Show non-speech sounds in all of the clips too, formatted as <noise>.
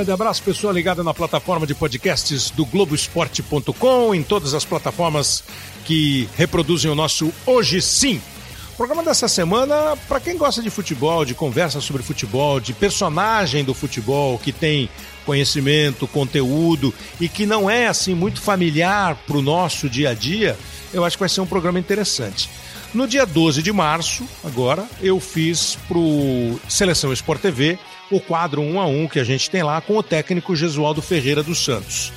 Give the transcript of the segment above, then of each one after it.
Grande abraço, pessoa ligada na plataforma de podcasts do Globoesporte.com, em todas as plataformas que reproduzem o nosso Hoje Sim. O programa dessa semana, para quem gosta de futebol, de conversa sobre futebol, de personagem do futebol que tem conhecimento, conteúdo e que não é assim muito familiar para o nosso dia a dia, eu acho que vai ser um programa interessante. No dia 12 de março, agora, eu fiz para Seleção Sport TV o quadro 1 a 1 que a gente tem lá com o técnico Gesualdo Ferreira dos Santos.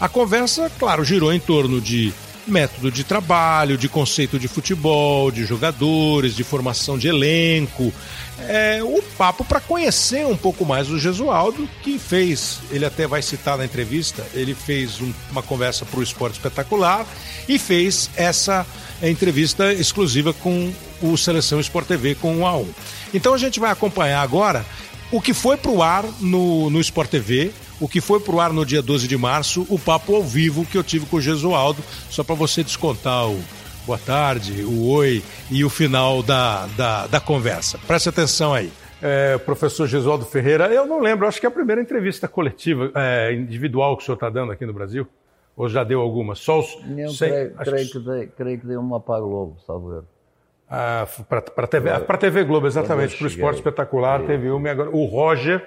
A conversa, claro, girou em torno de método de trabalho, de conceito de futebol, de jogadores, de formação de elenco. É, o papo para conhecer um pouco mais o Gesualdo, que fez, ele até vai citar na entrevista, ele fez um, uma conversa para o Esporte Espetacular e fez essa entrevista exclusiva com o Seleção Sport TV com o A1. Então a gente vai acompanhar agora o que foi para o ar no, no Sport TV, o que foi para o ar no dia 12 de março, o papo ao vivo que eu tive com o Gesualdo, só para você descontar o boa tarde, o oi e o final da, da, da conversa. Preste atenção aí. É, professor Gesualdo Ferreira, eu não lembro, acho que é a primeira entrevista coletiva, é, individual que o senhor está dando aqui no Brasil. Ou já deu alguma? Só os. Não, creio, creio, que... dei, creio que deu uma para Globo, salvo erro. Ah, para a TV, TV Globo, exatamente, para o Esporte Espetacular, teve uma agora. O Roger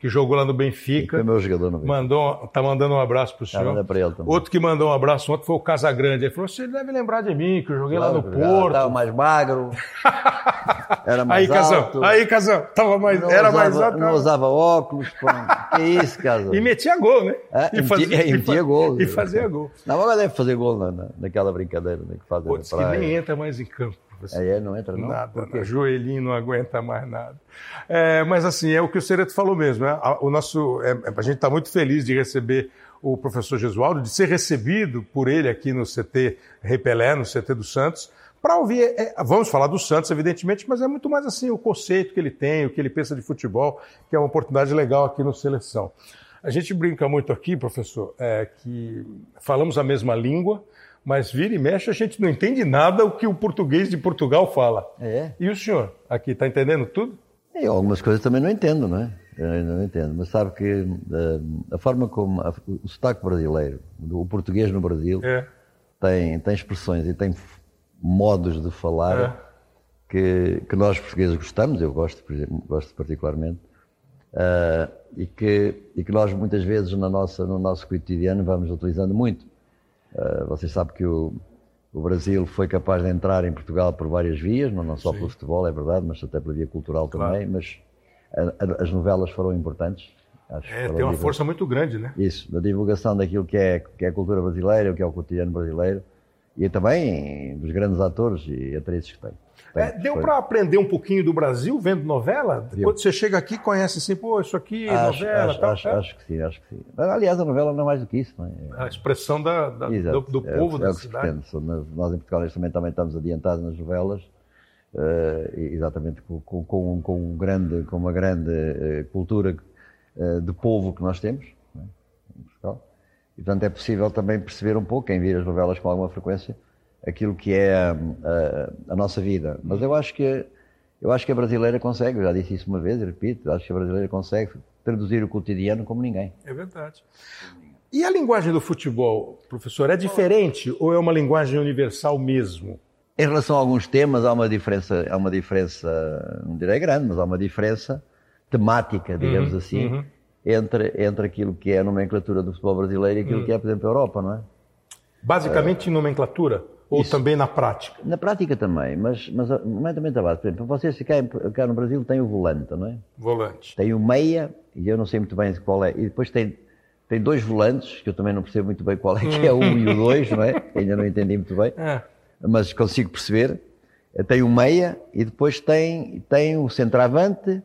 que jogou lá no Benfica. Meu jogador no Benfica. Mandou, tá mandando um abraço pro senhor. Ah, ele também. Outro que mandou um abraço ontem foi o Casagrande. Ele falou: você deve lembrar de mim, que eu joguei claro, lá no Porto. Estava mais magro. <laughs> era mais aí, alto. Casão, aí, Casão, tava mais, não era usava, mais alto. Não usava óculos. Pô. que isso, Casão? <laughs> E metia gol, né? É, e, fazia, e metia gol. E fazia gol. Não, agora deve fazer gol na, na, naquela brincadeira né, que faz Pô, que nem entra mais em campo. Aí é, não entra não? Nada, o joelhinho não aguenta mais nada. É, mas assim, é o que o Sereto falou mesmo. Né? O nosso, é, a gente está muito feliz de receber o professor Gesualdo, de ser recebido por ele aqui no CT Repelé, no CT do Santos, para ouvir. É, vamos falar do Santos, evidentemente, mas é muito mais assim o conceito que ele tem, o que ele pensa de futebol, que é uma oportunidade legal aqui no Seleção. A gente brinca muito aqui, professor, é, que falamos a mesma língua, mas vira e mexe a gente não entende nada o que o português de Portugal fala. É. E o senhor aqui está entendendo tudo? E algumas coisas também não entendo, não é? Eu não entendo, mas sabe que uh, a forma como a, o sotaque brasileiro, o português no Brasil, é. tem, tem expressões e tem modos de falar é. que, que nós portugueses gostamos, eu gosto, por exemplo, gosto particularmente, uh, e, que, e que nós muitas vezes na nossa, no nosso cotidiano vamos utilizando muito. Uh, vocês sabem que o, o, Brasil foi capaz de entrar em Portugal por várias vias, não, não só Sim. pelo futebol, é verdade, mas até pela via cultural claro. também. Mas a, a, as novelas foram importantes. Acho é, tem uma força muito grande, né? Isso, na divulgação daquilo que é, que é a cultura brasileira, o que é o cotidiano brasileiro e também dos grandes atores e atrizes que tem. É, deu para aprender um pouquinho do Brasil vendo novela? Deu. Quando você chega aqui, conhece assim, pô, isso aqui é acho, novela. Acho, tal, acho, acho, que sim, acho que sim. Aliás, a novela não é mais do que isso. Não é? A expressão da, da do, do, povo é, da é cidade. Nós em Portugal também, também estamos adiantados nas novelas, uh, exatamente com, com, com, um grande, com uma grande uh, cultura uh, de povo que nós temos. E, portanto, é possível também perceber um pouco, quem vir as novelas com alguma frequência, aquilo que é a, a, a, nossa vida. Mas eu acho que eu acho que a brasileira consegue, eu já disse isso uma vez, repito, acho que a brasileira consegue traduzir o cotidiano como ninguém. É verdade. E a linguagem do futebol, professor, é diferente ou é uma linguagem universal mesmo? Em relação a alguns temas há uma diferença, há uma diferença, não direi grande, mas há uma diferença temática, digamos uhum, assim, uhum. Entre entre aquilo que é a nomenclatura do futebol brasileiro e aquilo uhum. que é, por exemplo, a Europa, não é? Basicamente é... nomenclatura? Ou Isso. também na prática? Na prática também, mas, mas também está base. Por exemplo, vocês cá, cá no Brasil têm o volante, não é? Volante. Tem o meia, e eu não sei muito bem qual é. E depois tem, tem dois volantes, que eu também não percebo muito bem qual é, que é o um e o dois, não é? <laughs> Ainda não entendi muito bem. É. Mas consigo perceber. Tem o meia e depois tem, tem o centroavante,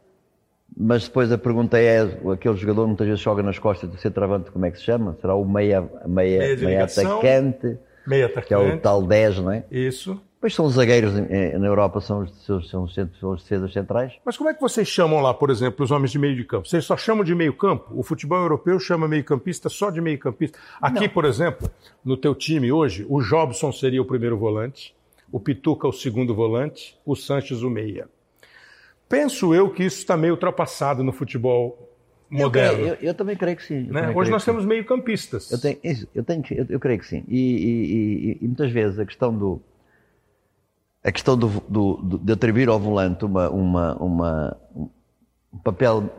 mas depois a pergunta é, aquele jogador muitas vezes joga nas costas do centroavante, como é que se chama? Será o meia, meia, meia, meia atacante? Meia atacante. Que é o tal 10, não é? Isso. Pois são os zagueiros na Europa, são os, são os, são os defesas centrais. Mas como é que vocês chamam lá, por exemplo, os homens de meio de campo? Vocês só chamam de meio campo? O futebol europeu chama meio campista só de meio campista. Aqui, Não. por exemplo, no teu time hoje, o Jobson seria o primeiro volante, o Pituca o segundo volante, o Sanches o meia. Penso eu que isso está meio ultrapassado no futebol moderno. Eu, eu, eu também creio que sim. Né? Hoje nós temos meio campistas. Eu tenho, isso, eu, tenho, eu, eu creio que sim. E, e, e, muitas vezes a questão do a questão do, do, do, de atribuir ao volante uma, uma, uma, um papel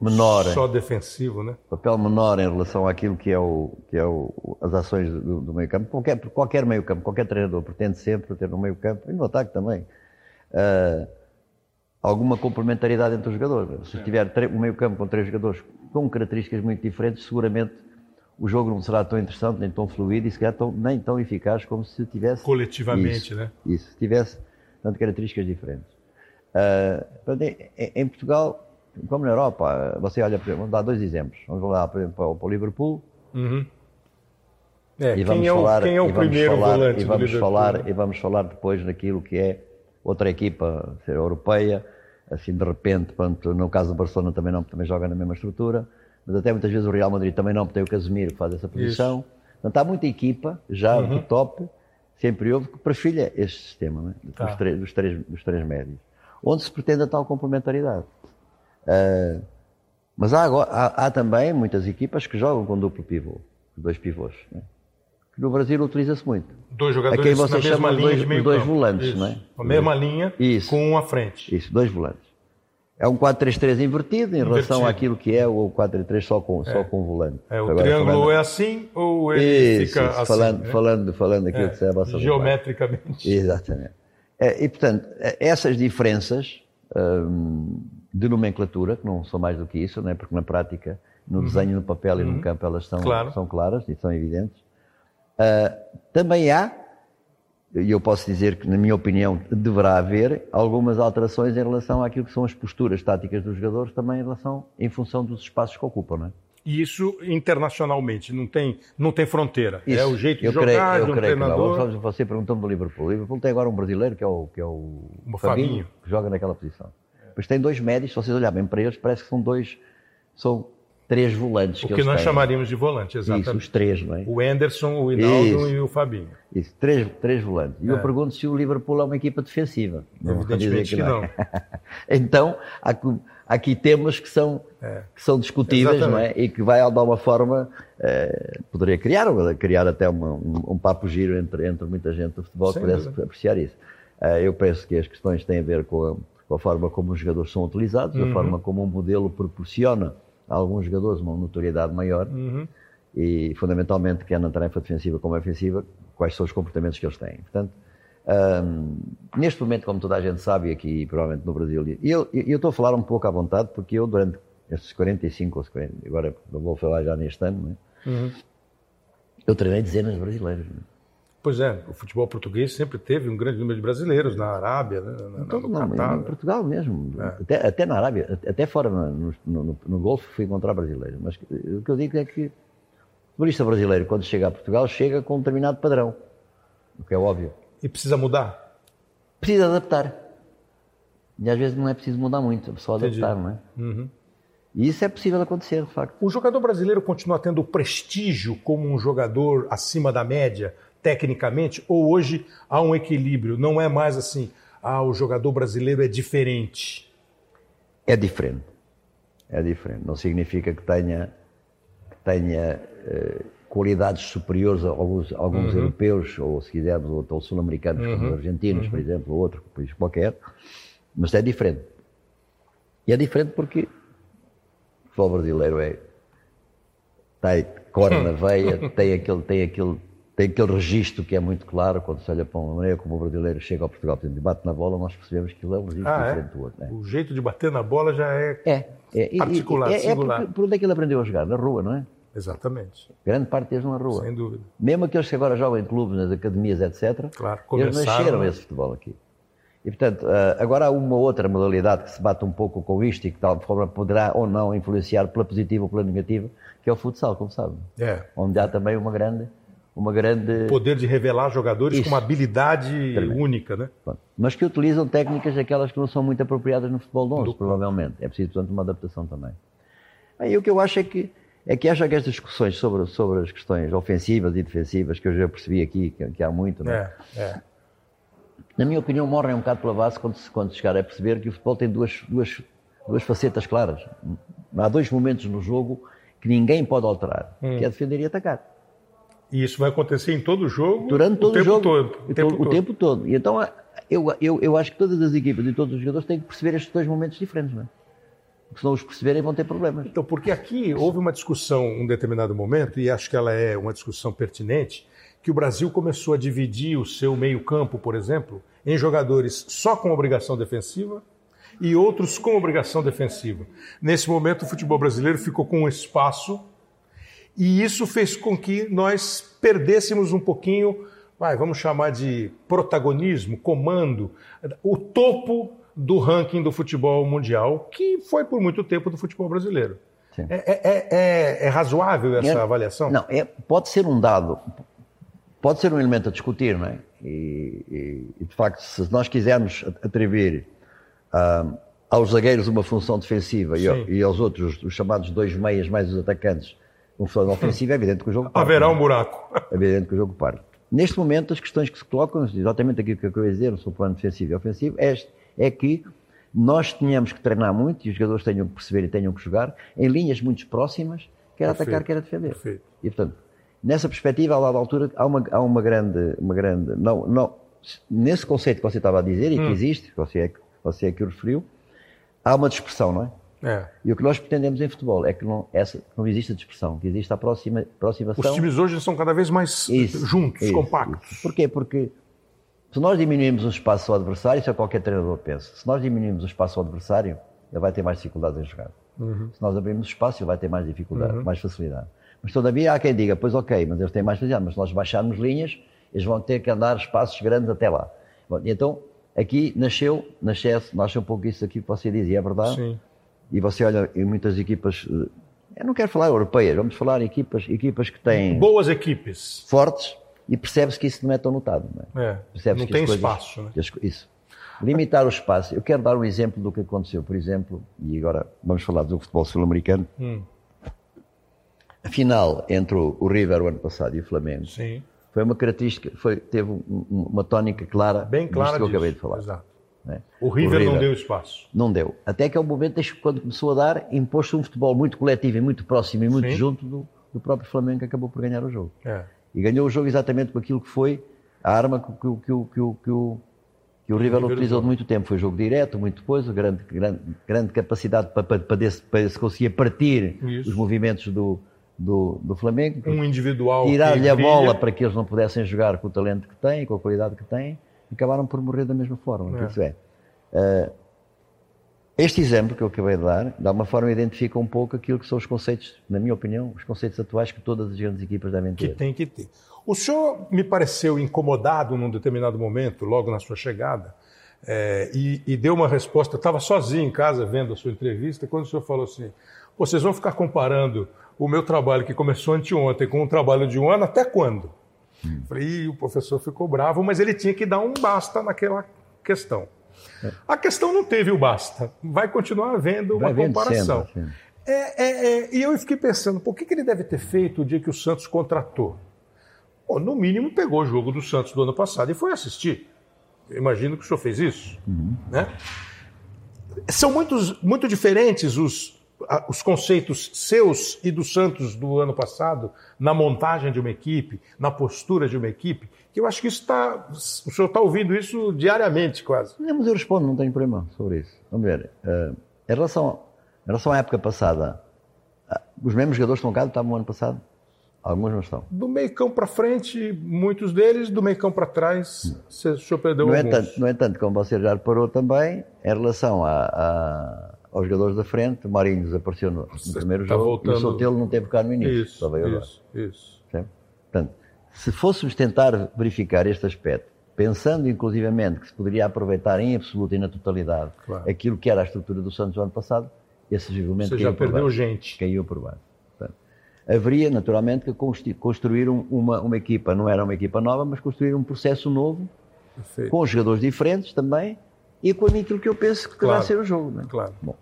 menor. Só defensivo, né? Papel menor em relação àquilo que é, o, que é o, as ações do, do meio campo. Qualquer, qualquer meio campo, qualquer treinador pretende sempre ter no meio campo e no ataque também. Uh, alguma complementaridade entre os jogadores. Se tiver um meio campo com três jogadores com características muito diferentes, seguramente o jogo não será tão interessante, nem tão fluido e se calhar tão, nem tão eficaz como se tivesse. Coletivamente, isso, né? Isso, se tivesse tanto características diferentes. Uh, em, Portugal, como na Europa, você olha, vamos dar dois exemplos. Vamos lá, por exemplo, para o Liverpool. Uhum. É, e vamos quem, falar, é o, quem é o primeiro falar, volante e vamos falar né? E vamos falar depois daquilo que é outra equipa europeia, assim de repente, pronto, no caso do Barcelona também não, também joga na mesma estrutura mas até muitas vezes o Real Madrid também não, porque tem o Casemiro que faz essa posição. Isso. Portanto, há muita equipa, já uhum. do top, sempre houve, que perfilha este sistema, né? tá. dos, três, dos, três, dos três médios, onde se pretende a tal complementaridade. Uh, mas há, há, há, também muitas equipas que jogam com duplo pivô, dois pivôs. No Brasil utiliza-se muito. Dois jogadores você na mesma linha dois, dois volantes, Isso. não é? A mesma linha Isso. com um à frente. Isso, dois volantes. É um 4-3-3 invertido em relação àquilo que é o 4-3 só com, é. só com volante. É, o Agora, triângulo falando... é assim ou ele isso, fica isso, assim? Falando, né? falando, falando aquilo é, que você é vossa Geometricamente. Exatamente. É, e, portanto, é, essas diferenças hum, de nomenclatura, que não são mais do que isso, né? porque na prática, no uhum. desenho, no papel uhum. e no uhum. campo, elas são, claro. são claras e são evidentes. Uh, também há e eu posso dizer que, na minha opinião, deverá haver algumas alterações em relação àquilo que são as posturas táticas dos jogadores, também em relação, em função dos espaços que ocupam, não é? E isso internacionalmente, não tem, não tem fronteira. Isso, é o jeito de jogar creio, de um treinador. Que não. Você perguntando do Liverpool. O Liverpool tem agora um brasileiro que é o, que é o Fabinho, Fabinho, que joga naquela posição. Depois tem dois médios, se vocês olharem para eles, parece que são dois, são três volantes. O que, que nós têm. chamaríamos de volante, exatamente. Isso, os três, não é? O Anderson, o Hinaldo e o Fabinho. Isso, três, três volantes. E é. eu pergunto se o Liverpool é uma equipa defensiva. Não Evidentemente que não. Que não. <laughs> então, há, aqui temas que são, é. que são discutíveis, não é? E que vai, de alguma forma, eh, poderia criar, criar até uma, um, um, papo giro entre, entre muita gente do futebol Sem que pudesse dúvida. apreciar isso. Eh, eu penso que as questões têm a ver com a, com a forma como os jogadores são utilizados, uhum. a forma como um modelo proporciona alguns jogadores uma notoriedade maior uhum. e, fundamentalmente, quer na tarefa defensiva como ofensiva, quais são os comportamentos que eles têm. Portanto, um, neste momento, como toda a gente sabe, aqui provavelmente no Brasil, e eu, eu, estou a falar um pouco à vontade, porque eu, durante estes 45 ou 40, agora não vou falar já neste ano, é? uhum. eu treinei dezenas de brasileiros. Não é? Pois é, o futebol português sempre teve um grande número de brasileiros na Arábia, né, na, então, não, Catar, em né? Portugal mesmo, é. até, até, na Arábia, até fora no, no, no, Golfo fui encontrar brasileiros. Mas o que eu digo é que o turista brasileiro, quando chega a Portugal, chega com um determinado padrão, o que é óbvio. E precisa mudar? Precisa adaptar. E às vezes não é preciso mudar muito, é só adaptar, não é? Uhum. E isso é possível acontecer, de facto. O jogador brasileiro continua tendo prestígio como um jogador acima da média? Tecnicamente, ou hoje há um equilíbrio? Não é mais assim, ah, o jogador brasileiro é diferente. É diferente. É diferente. Não significa que tenha, que tenha eh, qualidades superiores a alguns, a alguns uhum. europeus, ou se quisermos, ou, ou sul-americanos, uhum. como os argentinos, uhum. por exemplo, ou outro país qualquer, mas é diferente. E é diferente porque o futebol brasileiro é. Tem cor na <laughs> veia, tem aquele, tem aquele tem aquele registro que é muito claro, quando se olha para uma maneira como o brasileiro chega ao Portugal e bate na bola, nós percebemos que aquilo é um registro ah, é? diferente é? do outro. É. O jeito de bater na bola já é, é, é particular, é, é, é por onde é que ele aprendeu a jogar? Na rua, não é? Exatamente. Grande parte deles na rua. Sem dúvida. Mesmo aqueles que agora jogam em clubes, nas academias, etc., claro, eles nasceram esse futebol aqui. E, portanto, eh, agora há uma outra modalidade que se bate um pouco com isto e que, de tal forma, poderá ou não influenciar pela positiva ou pela negativa, que é o futsal, como sabe. É. Onde há também uma grande uma grande. Poder de revelar jogadores Isso. com uma habilidade única, né? Mas que utilizam técnicas aquelas que não são muito apropriadas no futebol de 11, Do... provavelmente. É preciso, portanto, uma adaptação também. Aí o que eu acho é que é que haja estas discussões sobre, sobre as questões ofensivas e defensivas, que eu já percebi aqui que, que há muito, não é? é. Na minha opinião, morrem um bocado pela base quando se, quando se chegar a perceber que o futebol tem duas, duas, duas facetas claras. Há dois momentos no jogo que ninguém pode alterar, hum. que é defender e atacar. E isso vai acontecer em todo o jogo? Durante todo o, tempo jogo. Todo, o, tempo, o todo. tempo todo. E então eu, eu, eu acho que todas as equipas e todos os jogadores têm que perceber estes dois momentos diferentes, não é? Porque se não os perceberem vão ter problemas. Então, porque aqui houve uma discussão em um determinado momento, e acho que ela é uma discussão pertinente, que o Brasil começou a dividir o seu meio-campo, por exemplo, em jogadores só com obrigação defensiva e outros com obrigação defensiva. Nesse momento, o futebol brasileiro ficou com um espaço e isso fez com que nós perdêssemos um pouquinho, vai, vamos chamar de protagonismo, comando, o topo do ranking do futebol mundial, que foi por muito tempo do futebol brasileiro. É, é, é, é, razoável essa é, avaliação? Não, é, pode ser um dado, pode ser um elemento a discutir, não é? E, e de facto, se nós quisermos atribuir uh, aos zagueiros uma função defensiva e, e, aos outros, os chamados dois meias mais os atacantes, uma função ofensiva, é evidente que o jogo parte. Haverá um buraco. É evidente que o jogo parte. Neste momento, as questões que se colocam, exatamente aquilo que eu queria dizer, no seu plano defensivo e ofensivo, é, é que nós tínhamos que treinar muito e os jogadores tenham que perceber e tenham que jogar em linhas muito próximas, quer Perfeito. atacar, quer defender. Perfeito. E portanto, nessa perspectiva, a dada altura, há uma, há uma grande, uma grande, não, não, nesse conceito que você estava a dizer e que hum. existe, você é, você é que o referiu, há uma dispersão, não é? É. E o que nós pretendemos em futebol é que não, essa, não existe a dispersão, que existe a aproxima, aproximação. Os times hoje são cada vez mais isso, juntos, isso, compactos. Isso. Porquê? Porque se nós diminuímos o espaço ao adversário, isso é qualquer treinador pensa. Se nós diminuímos o espaço ao adversário, ele vai ter mais dificuldades em jogar. Uhum. Se nós abrirmos espaço, ele vai ter mais dificuldade, uhum. mais facilidade. Mas todavia há quem diga, pois ok, mas eles têm mais facilidade, mas se nós baixarmos linhas, eles vão ter que andar espaços grandes até lá. Bom, então, aqui nasceu, nasceu, nasceu um pouco isso aqui que você dizia, é verdade? Sim e você olha em muitas equipas, eh, eu não quero falar europeias, vamos falar em equipas, equipas que têm. Boas equipes. Fortes, e percebe-se que isso não é tão notado. Não, é? É, não tem espaço. Né? Isso. Limitar o espaço. Eu quero dar um exemplo do que aconteceu, por exemplo, e agora vamos falar do futebol sul-americano. Hum. A final entre o River o ano passado e o Flamengo Sim. foi uma característica, foi, teve uma tónica clara, bem clara que eu acabei de falar. Exato. Né? O, River o, River não deu espaço. Não deu. Até que é o momento, quando começou a dar, impôs um futebol muito coletivo e muito próximo e muito Sim. junto do, do, próprio Flamengo que acabou por ganhar o jogo. É. E ganhou o jogo exatamente com aquilo que foi a arma que, que, que, que, o, que o River utilizou de muito tempo. Foi jogo direto, muito coisa, grande, grande, grande capacidade para, para, para, para se conseguir partir Isso. os movimentos do, do, do Flamengo. Um individual. Tirar-lhe a bola para que eles não pudessem jogar com o talento que têm, com a qualidade que têm acabaram por morrer da mesma forma. É. Isso é. Uh, este exemplo que eu acabei de dar, de alguma forma, identifica um pouco aquilo que são os conceitos, na minha opinião, os conceitos atuais que todas as grandes equipas devem ter. Que tem que ter. O senhor me pareceu incomodado num determinado momento, logo na sua chegada, é, e, e, deu uma resposta. Estava sozinho em casa vendo a sua entrevista, quando o senhor falou assim: vocês vão ficar comparando o meu trabalho que começou anteontem com o trabalho de um ano até quando? Hum. Falei, o professor ficou bravo, mas ele tinha que dar um basta naquela questão. É. A questão não teve o basta, vai continuar havendo uma comparação. Assim. é, é, é, e eu fiquei pensando, por que, que ele deve ter feito o dia que o Santos contratou? Pô, no mínimo pegou o jogo do Santos do ano passado e foi assistir. Eu imagino que o senhor fez isso. Uhum. Né? São muitos, muito diferentes os, os conceitos seus e do Santos do ano passado na montagem de uma equipe, na postura de uma equipe, que eu acho que isso está. O senhor está ouvindo isso diariamente, quase. Não, mas eu respondo, não tenho problema sobre isso. Vamos ver. Uh, em, relação, em relação à época passada, uh, os mesmos jogadores estão cá estavam no ano passado? Alguns não estão. Do meio campo para frente, muitos deles, do meio campo para trás, hum. o senhor perdeu no alguns. Entanto, no entanto, como você já reparou também, em relação a, a aos jogadores da frente. O Marinho desapareceu no, no primeiro jogo voltando... e o Sotelo não teve cá no início. Isso, só veio isso, agora. isso. Portanto, se fôssemos tentar verificar este aspecto, pensando inclusivamente que se poderia aproveitar em absoluto e na totalidade claro. aquilo que era a estrutura do Santos no ano passado, esse argumento Você já perdeu gente. Caiu por baixo. Portanto, haveria, naturalmente, que construir uma, uma equipa, não era uma equipa nova, mas construir um processo novo, Perfeito. com jogadores diferentes também, e com aquilo que eu penso que claro, vai ser o jogo. É? Claro. Bom,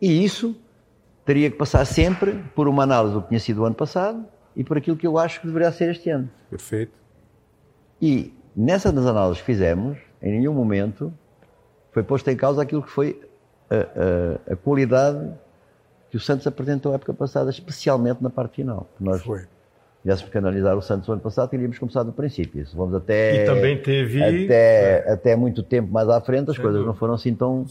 e isso teria que passar sempre por uma análise do que tinha sido o ano passado e por aquilo que eu acho que deveria ser este ano. Perfeito. E nessas análises que fizemos, em nenhum momento foi posto em causa aquilo que foi a, a, a qualidade que o Santos apresentou a época passada, especialmente na parte final. Nós Foi. Tivéssemos que analisar o Santos no ano passado, teríamos começado do princípio. Isso vamos até, E também teve. até, até muito tempo mais à frente, as Sem coisas dúvida. não foram assim tão,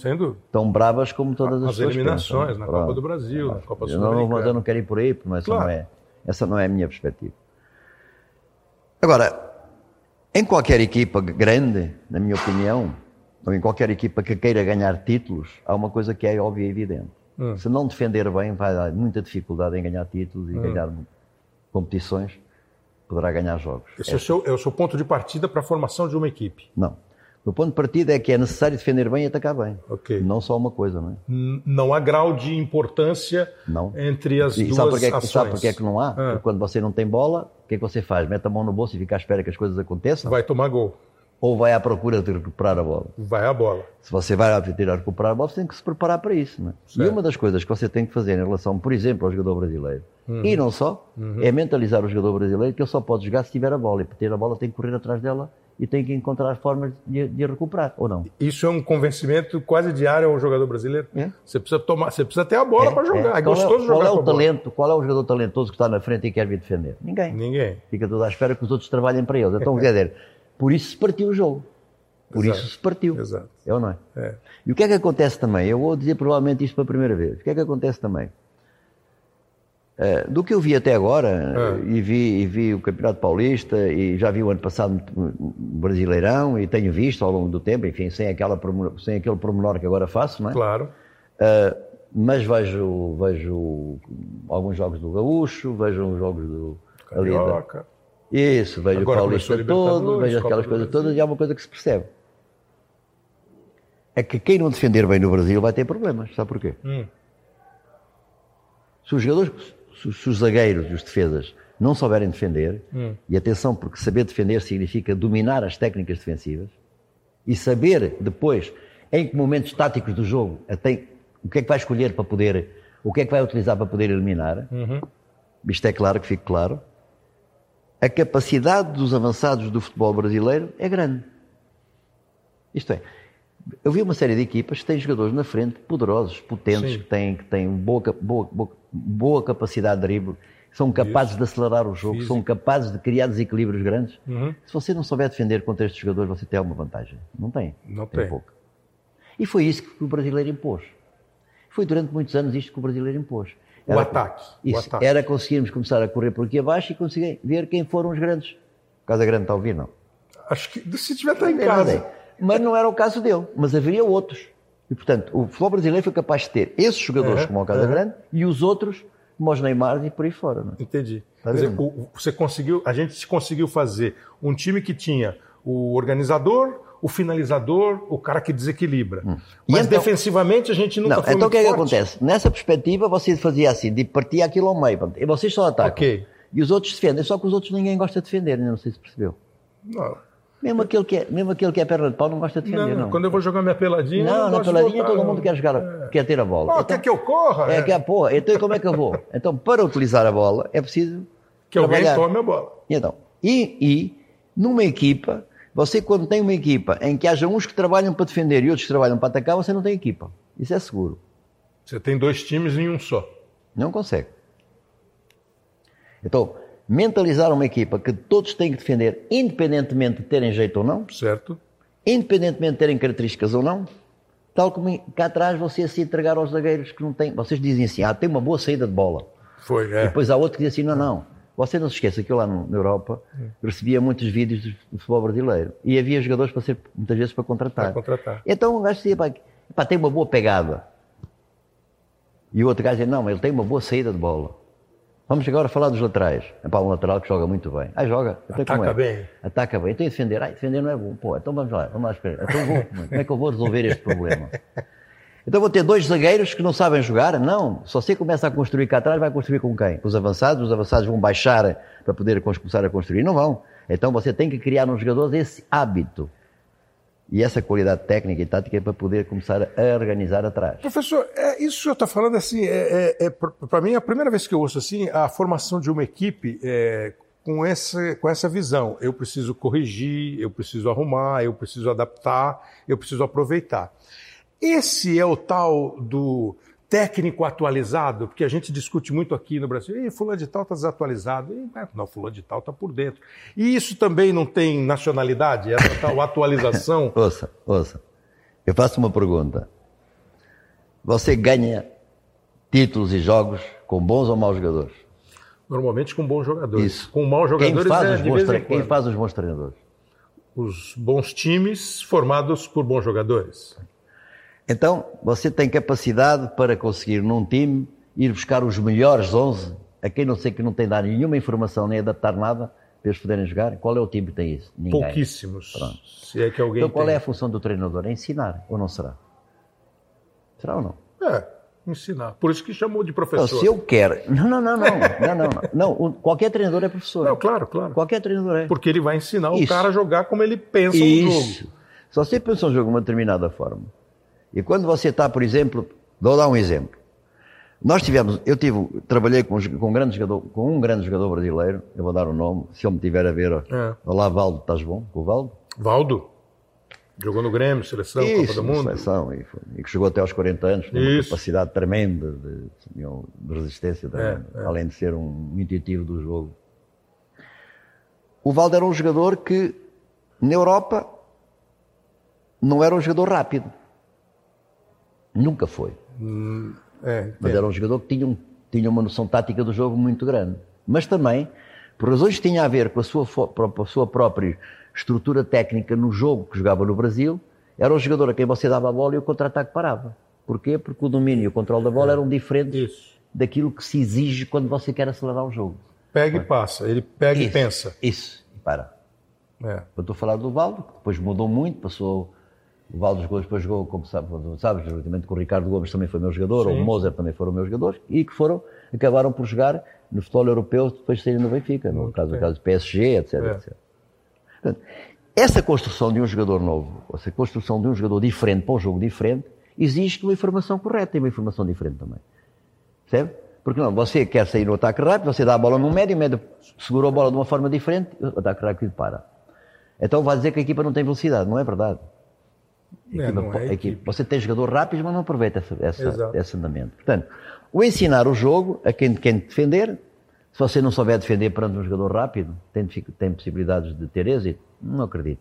tão bravas como todas as, As eliminações pensam. na Pronto. Copa do Brasil, na Copa Eu não, mas eu não quero ir por aí, porque essa, Claro. não é, essa não é a minha perspectiva. Agora, em qualquer equipa grande, na minha opinião, ou em qualquer equipa que queira ganhar títulos, há uma coisa que é óbvia e evidente. Hum. Se não defender bem, vai dar muita dificuldade em ganhar títulos e ganhar competições, poderá ganhar jogos. Esse é o seu, é o seu ponto de partida para a formação de uma equipe. Não. O ponto de partida é que é necessário defender bem e atacar bem. Ok. Não só uma coisa, não é? Não há grau de importância Não. entre as E duas sabe porque, é que, ações. sabe porque é que não há? Ah. Porque quando você não tem bola, o que é que você faz? Mete a mão no bolso e fica à espera que as coisas aconteçam? Vai tomar gol. Ou vai à procura de recuperar a bola? Vai a bola. Se você vai à tentar recuperar a bola, você tem que se preparar para isso. Não é? E uma das coisas que você tem que fazer em relação, por exemplo, ao jogador brasileiro, Uhum. e não só, é mentalizar o jogador brasileiro que ele só pode jogar se tiver a bola. E para ter a bola tem que correr atrás dela e tem que encontrar formas de, de a recuperar, ou não? Isso é um convencimento quase diário ao jogador brasileiro. É. Você precisa tomar, você precisa ter a bola para jogar. É, Qual gostoso qual jogar é com o a bola. talento? Qual é o jogador talentoso que está na frente e quer vir defender? Ninguém. Ninguém. Fica tudo à espera que os outros trabalhem para eles. Então, quer dizer, por isso se partiu o jogo. Por Exato. isso se partiu. Exato. É ou não é? É. E o que é que acontece também? Eu vou dizer provavelmente isto pela primeira vez. O que é que acontece também? Eh, do que eu vi até agora, Ah. e, vi, e vi o Campeonato Paulista, e já vi o ano passado o Brasileirão, e tenho visto ao longo do tempo, enfim, sem, aquela, sem aquele pormenor que agora faço, não é? Claro. Uh, mas vejo, vejo alguns jogos do Gaúcho, vejo uns jogos do. Carioca. Isso, vejo Agora o Paulista todo, vejo aquelas coisas todas e há uma coisa que se percebe. É que quem não defender bem no Brasil vai ter problemas. Sabe porquê? Hum. Se os jogadores, se, os zagueiros e os defesas não souberem defender, Hum. e atenção, porque saber defender significa dominar as técnicas defensivas e saber depois em que momentos táticos do jogo o que é que vai escolher para poder, o que é que vai utilizar para poder eliminar. Uhum. Isto é claro que fique claro. A capacidade dos avançados do futebol brasileiro é grande. Isto é, eu vi uma série de equipas que têm jogadores na frente poderosos, potentes, Sim. que têm, que têm boa, boa, boa, boa capacidade de drible, são capazes de acelerar o jogo, que são capazes de criar desequilíbrios grandes. Uhum. Se você não souber defender contra estes jogadores, você tem alguma vantagem. Não tem. Não tem. pouca. E foi isso que o brasileiro impôs. Foi durante muitos anos isto que o brasileiro impôs. O ataque. O Isso, ataque. era conseguirmos começar a correr por aqui abaixo e conseguir ver quem foram os grandes. Casa Grande está a ouvir, não? Acho que se tiver tá em É, casa. mas é. Mas não era o caso dele, mas haveria outros. E, portanto, o futebol brasileiro foi capaz de ter esses jogadores Uhum, como o Casa uhum. Grande e os outros como os Neymar e por aí fora. É? Entendi. Tá Quer dizer, o- você conseguiu, a gente conseguiu fazer um time que tinha o organizador, o finalizador, o cara que desequilibra. Hum. Mas então- defensivamente a gente nunca Não, foi então o que é que acontece? Nessa perspectiva, você fazia assim, de partir aquilo ao meio, e vocês só atacam. Ok. E os outros defendem, só que os outros ninguém gosta de defender, não sei se percebeu. Não, Mesmo aquele que é, mesmo aquele que é perna de pau não gosta de defender, não. não. Quando eu vou jogar minha peladinha. Não, não na peladinha todo mundo quer jogar, quer ter a bola. Ah, Então- quer que eu corra? É que a porra, então como é que eu vou? <laughs> Então, para utilizar a bola, é preciso Que alguém trabalhar. tome a bola. E Então, e, e numa equipa, você quando tem uma equipa em que haja uns que trabalham para defender e outros que trabalham para atacar, você não tem equipa. Isso é seguro. Você tem dois times em um só. Não consegue. Então, mentalizar uma equipa que todos têm que defender, independentemente de terem jeito ou não, Certo? independentemente de terem características ou não, tal como cá atrás você se entregar aos zagueiros que não têm. Vocês dizem assim, ah, tem uma boa saída de bola. Foi, é. Depois há outro que diz assim: não, não. Você não se esqueça que eu lá no- na Europa recebia muitos vídeos do futebol brasileiro e havia jogadores para ser, muitas vezes para contratar. Para contratar. Então o gajo dizia: pá, pá, tem uma boa pegada. E o outro gajo dizia: não, mas ele tem uma boa saída de bola. Vamos agora falar dos laterais. É para um lateral que joga muito bem. Ah, joga. Então, como Ataca é? bem. Ataca bem. Então defender? Ah, defender não é bom. Pô, então vamos lá, vamos lá esperar. Então vou, como é que eu vou resolver este problema? <laughs> Então vou ter dois zagueiros que não sabem jogar? Não. Se você começa a construir cá atrás, vai construir com quem? Com os avançados? Os avançados vão baixar para poder começar a construir? Não vão. Então você tem que criar nos jogadores esse hábito. E essa qualidade técnica e tática é para poder começar a organizar atrás. Professor, é, isso que o senhor está falando assim, é, é, para mim é a primeira vez que eu ouço assim a formação de uma equipe é, com, essa, com essa visão. Eu preciso corrigir, eu preciso arrumar, eu preciso adaptar, eu preciso aproveitar. Esse é o tal do técnico atualizado, porque a gente discute muito aqui no Brasil, e fulano de tal está desatualizado, e, não, fulano de tal está por dentro. E isso também não tem nacionalidade, essa tal atualização? <laughs> ouça, ouça, eu faço uma pergunta. Você ganha títulos e jogos com bons ou maus jogadores? Normalmente com bons jogadores. Isso. Com maus jogadores quem faz, é os bons, tre- quem faz os bons treinadores? Os bons times formados por bons jogadores. Então, você tem capacidade para conseguir num time ir buscar os melhores 11, a quem não sei que não tem dado nenhuma informação nem adaptar nada para eles poderem jogar. Qual é o time que tem isso? Ninguém. Pouquíssimos. Pronto. Se é que alguém Então, qual tem. é a função do treinador? É ensinar ou não será? Será ou não? É, ensinar. Por isso que chamou de Não, professor. se eu quero. Não, não, não, não. não, não, não. não o- qualquer treinador é professor. Não, claro, claro. Qualquer treinador é. Porque ele vai ensinar o Isso. cara a jogar como ele pensa um Isso. jogo. Se você pensa um jogo de uma determinada forma, e quando você está, por exemplo, vou dar um exemplo. Nós tivemos, eu tive, trabalhei com, com um grande jogador, com um grande jogador brasileiro, eu vou dar o nome, se ele me tiver a ver. É. olá Valdo, estás bom? Com o Valdo? Valdo. Jogou no Grêmio, seleção, Copa Isso, do na Mundo. seleção, e, e que chegou até aos 40 anos, com uma capacidade tremenda de, de resistência, tremenda, é. além de ser um intuitivo do jogo. O Valdo era um jogador que, na Europa, não era um jogador rápido. Nunca foi. É, Mas era um jogador que tinha, um- tinha uma noção tática do jogo muito grande. Mas também, por razões que tinha a ver com a sua, com a sua própria estrutura técnica no jogo que jogava no Brasil, era um jogador a quem você dava a bola e o contra-ataque parava. Porquê? Porque o domínio e o controle da bola eram diferentes Isso. daquilo que se exige quando você quer acelerar o jogo. Pega e passa. Ele pega e Isso, pensa. Isso, e para. É. Eu estou a falar do Valdo, que depois mudou muito, passou. O Valdo jogou, depois jogou, como sabe, sabes, juntamente com o Ricardo Gomes também foi meu jogador, Sim. o Moser também foram meus jogadores, e que foram, acabaram por jogar no futebol europeu depois de saírem no Benfica, no caso, no caso do PSG, etc. É. etc. Portanto, essa construção de um jogador novo, essa construção de um jogador diferente para um jogo diferente, exige uma informação correta e uma informação diferente também. Percebe? Porque não, você quer sair no ataque rápido, você dá a bola no médio, o médio segura a bola de uma forma diferente, o ataque rápido para. Então vai dizer que a equipa não tem velocidade, não é verdade. A É, equipa não é a a equipa-. Você tem jogador rápido, mas não aproveita essa, esse andamento. Portanto, o ensinar o jogo a quem, quem defender, se você não souber defender perante um jogador rápido, tem, tem possibilidades de ter êxito? Não acredito.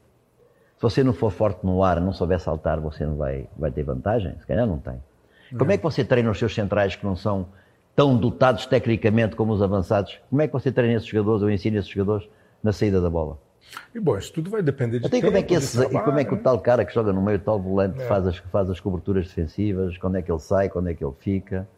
Se você não for forte no ar, não souber saltar, você não vai, vai ter vantagem? Se calhar não tem. Como é que você treina os seus centrais que não são tão dotados tecnicamente como os avançados? Como é que você treina esses jogadores ou ensina esses jogadores na saída da bola? E bom, isso tudo vai depender de Até e como é que, tempo, esse, e como é que o tal cara que joga no meio, o tal volante, faz, as, faz as coberturas defensivas, quando é que ele sai, quando é que ele fica,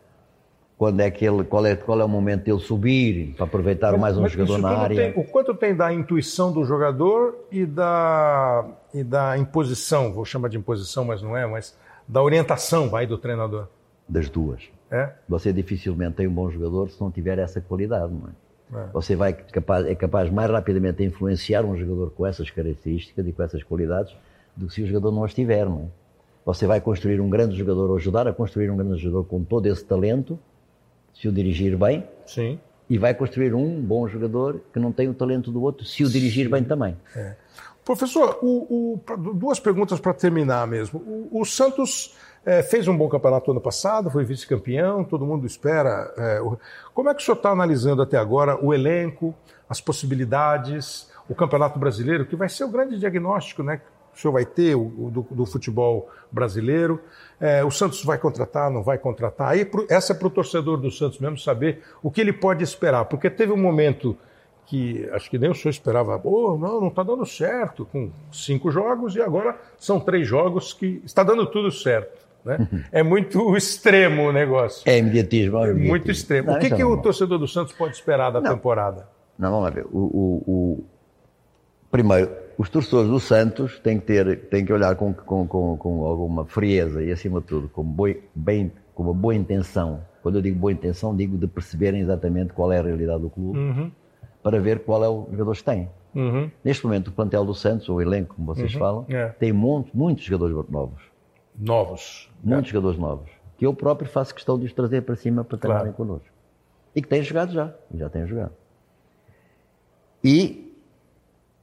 quando é que ele, qual, é, qual é o momento dele subir para aproveitar mais um Mas jogador na área. tem- o quanto tem da intuição do jogador e da, e da imposição, vou chamar de imposição, mas não é, mas da orientação, vai, do treinador. Das duas. É? Você dificilmente tem um bom jogador se não tiver essa qualidade, não é? É. Você vai capaz, é capaz mais rapidamente de influenciar um jogador com essas características e com essas qualidades do que se o jogador não as tiver, não é? Você vai construir um grande jogador ou ajudar a construir um grande jogador com todo esse talento, se o dirigir bem, Sim. e vai construir um bom jogador que não tem o talento do outro, se o dirigir bem também. Professor, o- o- duas perguntas para terminar mesmo. O, o Santos eh, fez um bom campeonato ano passado, foi vice-campeão, todo mundo espera. o- como é que o senhor está analisando até agora o elenco, as possibilidades, o Campeonato Brasileiro, que vai ser o grande diagnóstico né, que o senhor vai ter o, do, do futebol brasileiro? Eh, o Santos vai contratar, não vai contratar? Aí, pro- essa é para o torcedor do Santos mesmo saber o que ele pode esperar, porque teve um momento que acho que nem o senhor esperava, oh, não, não está dando certo, com cinco jogos, e agora são três jogos que está dando tudo certo. Né? É muito extremo o negócio. É imediatismo. É imediatismo. Muito extremo. Não, o que, isso é que o torcedor do Santos pode esperar da Não. temporada? Não, vamos lá ver. O, o- o- Primeiro, os torcedores do Santos têm que, ter, têm que olhar com, com, com, com alguma frieza e, acima de tudo, com, boi- bem, com uma boa intenção. Quando eu digo boa intenção, digo de perceberem exatamente qual é a realidade do clube, para ver qual é o jogador que tem. Uhum. Neste momento, o plantel do Santos, ou o elenco, como vocês falam, É. tem muito, muitos jogadores novos. Novos. Muitos jogadores novos. Que eu próprio faço questão de os trazer para cima para treinarem Claro. connosco. E que têm jogado já. E já têm jogado. E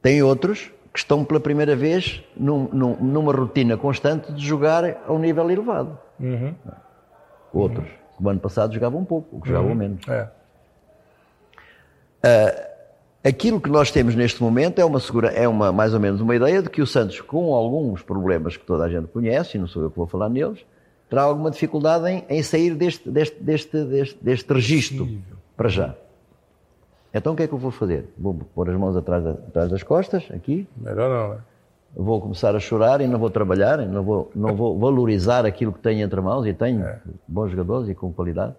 tem outros que estão pela primeira vez num- num- numa rotina constante de jogar a um nível elevado. Uhum. Outros. O ano passado jogava um pouco, o que jogavam menos. É. Aquilo que nós temos neste momento é uma segura, é uma mais ou menos uma ideia de que o Santos, com alguns problemas que toda a gente conhece, e não sou eu que vou falar neles, terá alguma dificuldade em, em sair deste, deste, deste, deste, deste registro para já. Então o que é que eu vou fazer? Vou pôr as mãos atrás, da- atrás das costas, aqui, Melhor não, né? vou começar a chorar e não vou trabalhar, não vou, não vou valorizar aquilo que tenho entre mãos e tenho bons jogadores e com qualidade.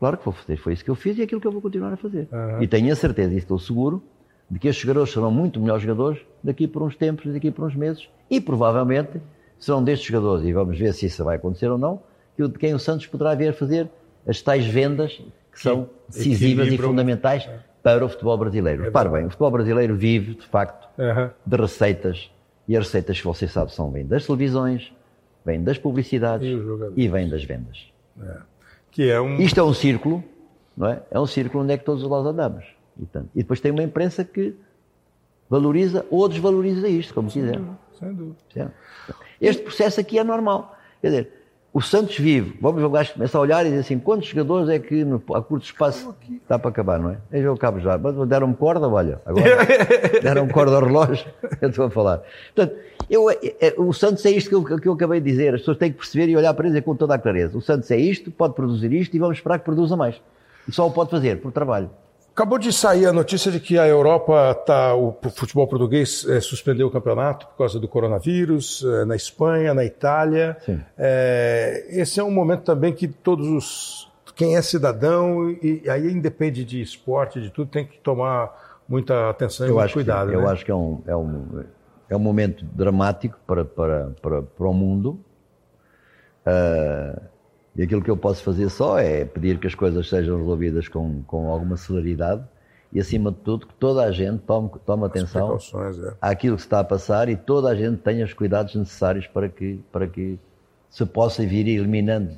Claro que vou fazer, foi isso que eu fiz e é aquilo que eu vou continuar a fazer. E tenho a certeza e estou seguro de que estes jogadores serão muito melhores jogadores daqui por uns tempos, daqui por uns meses e provavelmente serão destes jogadores, e vamos ver se isso vai acontecer ou não, que o- de quem o Santos poderá vir a fazer as tais vendas que são decisivas e fundamentais para o futebol brasileiro. Repare bem, o futebol brasileiro vive, de facto, Aham. de receitas. E as receitas que você sabe são vêm das televisões, vêm das publicidades E e vêm das vendas. Que é um. Isto é um círculo, não é? É um círculo onde é que todos nós andamos. E, tanto. e depois tem uma imprensa que valoriza ou desvaloriza isto, como quiser. Sem dúvida. Este processo aqui é normal. Quer dizer, o Santos vive. Vamos o gajo começa a olhar e dizer assim: quantos jogadores é que no, a curto espaço está para acabar, não é? Eu já acabo já. Mas Deram-me corda, olha. Agora <laughs> deram-me corda ao relógio. <laughs> Eu estou a falar. Portanto, eu, é- é- o Santos é isto que eu, que eu acabei de dizer. As pessoas têm que perceber e olhar para eles com toda a clareza. O Santos é isto, pode produzir isto e vamos esperar que produza mais. E só o pode fazer por trabalho. Acabou de sair a notícia de que a Europa tá, o futebol português eh, suspendeu o campeonato por causa do coronavírus, eh, na Espanha, na Itália. Eh, esse é um momento também que todos os. Quem é cidadão, e, e aí independe de esporte, de tudo, tem que tomar muita atenção e Eu muito acho, cuidado. que, eu né? acho que é um, é um, é um momento dramático para, para, para, para o mundo. Ah, e aquilo que eu posso fazer só é pedir que as coisas sejam resolvidas com, com alguma celeridade e, acima de tudo, que toda a gente tome, tome atenção é. àquilo que se está a passar e toda a gente tenha os cuidados necessários para que, para que se possa vir eliminando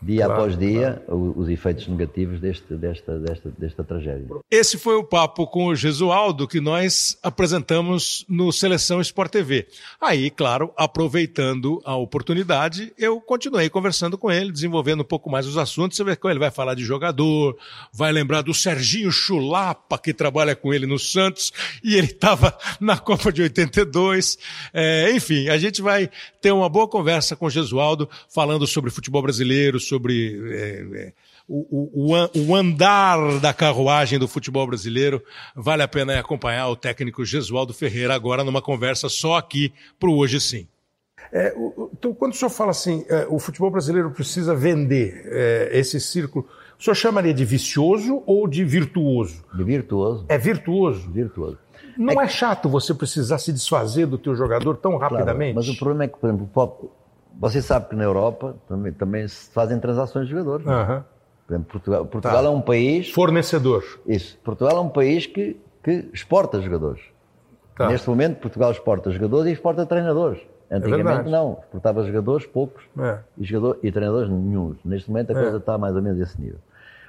dia Claro, após dia o- os efeitos negativos deste, desta, desta, desta tragédia. Esse foi o papo com o Gesualdo que nós apresentamos no Seleção Sport TV. Aí, claro, aproveitando a oportunidade, eu continuei conversando com ele, desenvolvendo um pouco mais os assuntos. Você vê que ele vai falar de jogador, vai lembrar do Serginho Chulapa, que trabalha com ele no Santos, e ele estava <laughs> na Copa de 82. É, enfim, a gente vai ter uma boa conversa com o Gesualdo, falando sobre futebol brasileiro, sobre é, é, o, o- o an- o andar da carruagem do futebol brasileiro. Vale a pena acompanhar o técnico Gesualdo Ferreira agora numa conversa só aqui para o Hoje Sim. É, o- então, quando o senhor fala assim, é, o futebol brasileiro precisa vender é, esse círculo, o senhor chamaria de vicioso ou de virtuoso? De virtuoso, É virtuoso. virtuoso. Não é chato você precisar se desfazer do teu jogador tão Claro, rapidamente? mas o problema é que, por exemplo, o pop- você sabe que na Europa também, também se fazem transações de jogadores. é? Aham. Por exemplo, Portugal, Portugal é um país. Fornecedor. Isso, Portugal é um país que, que exporta jogadores. Tá. Neste momento, Portugal exporta jogadores e exporta treinadores. Antigamente verdade. não, exportava jogadores poucos É. e, jogador, e treinadores nenhum. Neste momento a coisa está mais ou menos desse nível.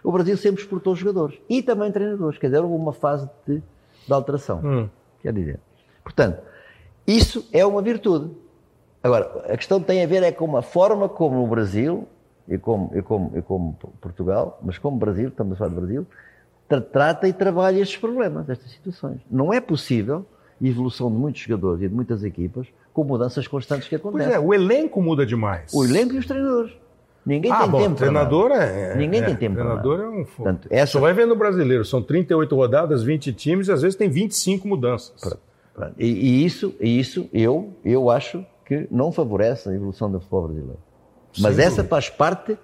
O Brasil sempre exportou jogadores e também treinadores, quer dizer, houve uma fase de, de alteração. Hum. Quer dizer, portanto, isso é uma virtude. Agora, a questão tem a ver é com a forma como o Brasil, e como, e como, e como Portugal, mas como Brasil, estamos a falar de Brasil, tra- trata e trabalha estes problemas, estas situações. Não é possível a evolução de muitos jogadores e de muitas equipas com mudanças constantes que Pois acontecem. é, o elenco muda demais. O elenco e os treinadores. Ninguém ah, tem bom, tempo treinador é. Ninguém é, tem tempo Treinador é um. Portanto, essa- Só vai ver no brasileiro. São 38 rodadas, 20 times e às vezes tem 25 mudanças. Pronto. E, e isso, e isso eu, eu acho que não favorece a evolução do futebol brasileiro. Mas Sem essa faz parte,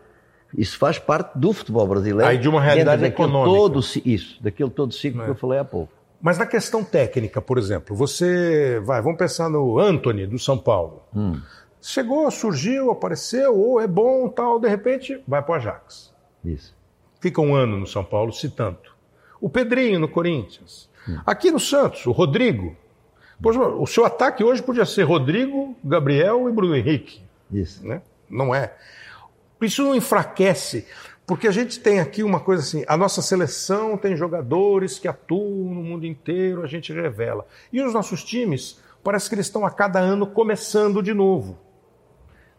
isso faz parte do futebol brasileiro. Aí de uma realidade econômica. Todo, isso, daquele todo ciclo É. que eu falei há pouco. Mas na questão técnica, por exemplo, você vai, vamos pensar no Anthony do São Paulo. Hum. Chegou, surgiu, apareceu, ou é bom, tal, de repente vai para o Ajax. Isso. Fica um ano no São Paulo, se tanto. O Pedrinho no Corinthians. Hum. Aqui no Santos, o Rodrigo. Pois, o seu ataque hoje podia ser Rodrigo, Gabriel e Bruno Henrique. Isso. né? Não é. Isso não enfraquece, porque a gente tem aqui uma coisa assim: a nossa seleção tem jogadores que atuam no mundo inteiro, a gente revela. E os nossos times, parece que eles estão a cada ano começando de novo.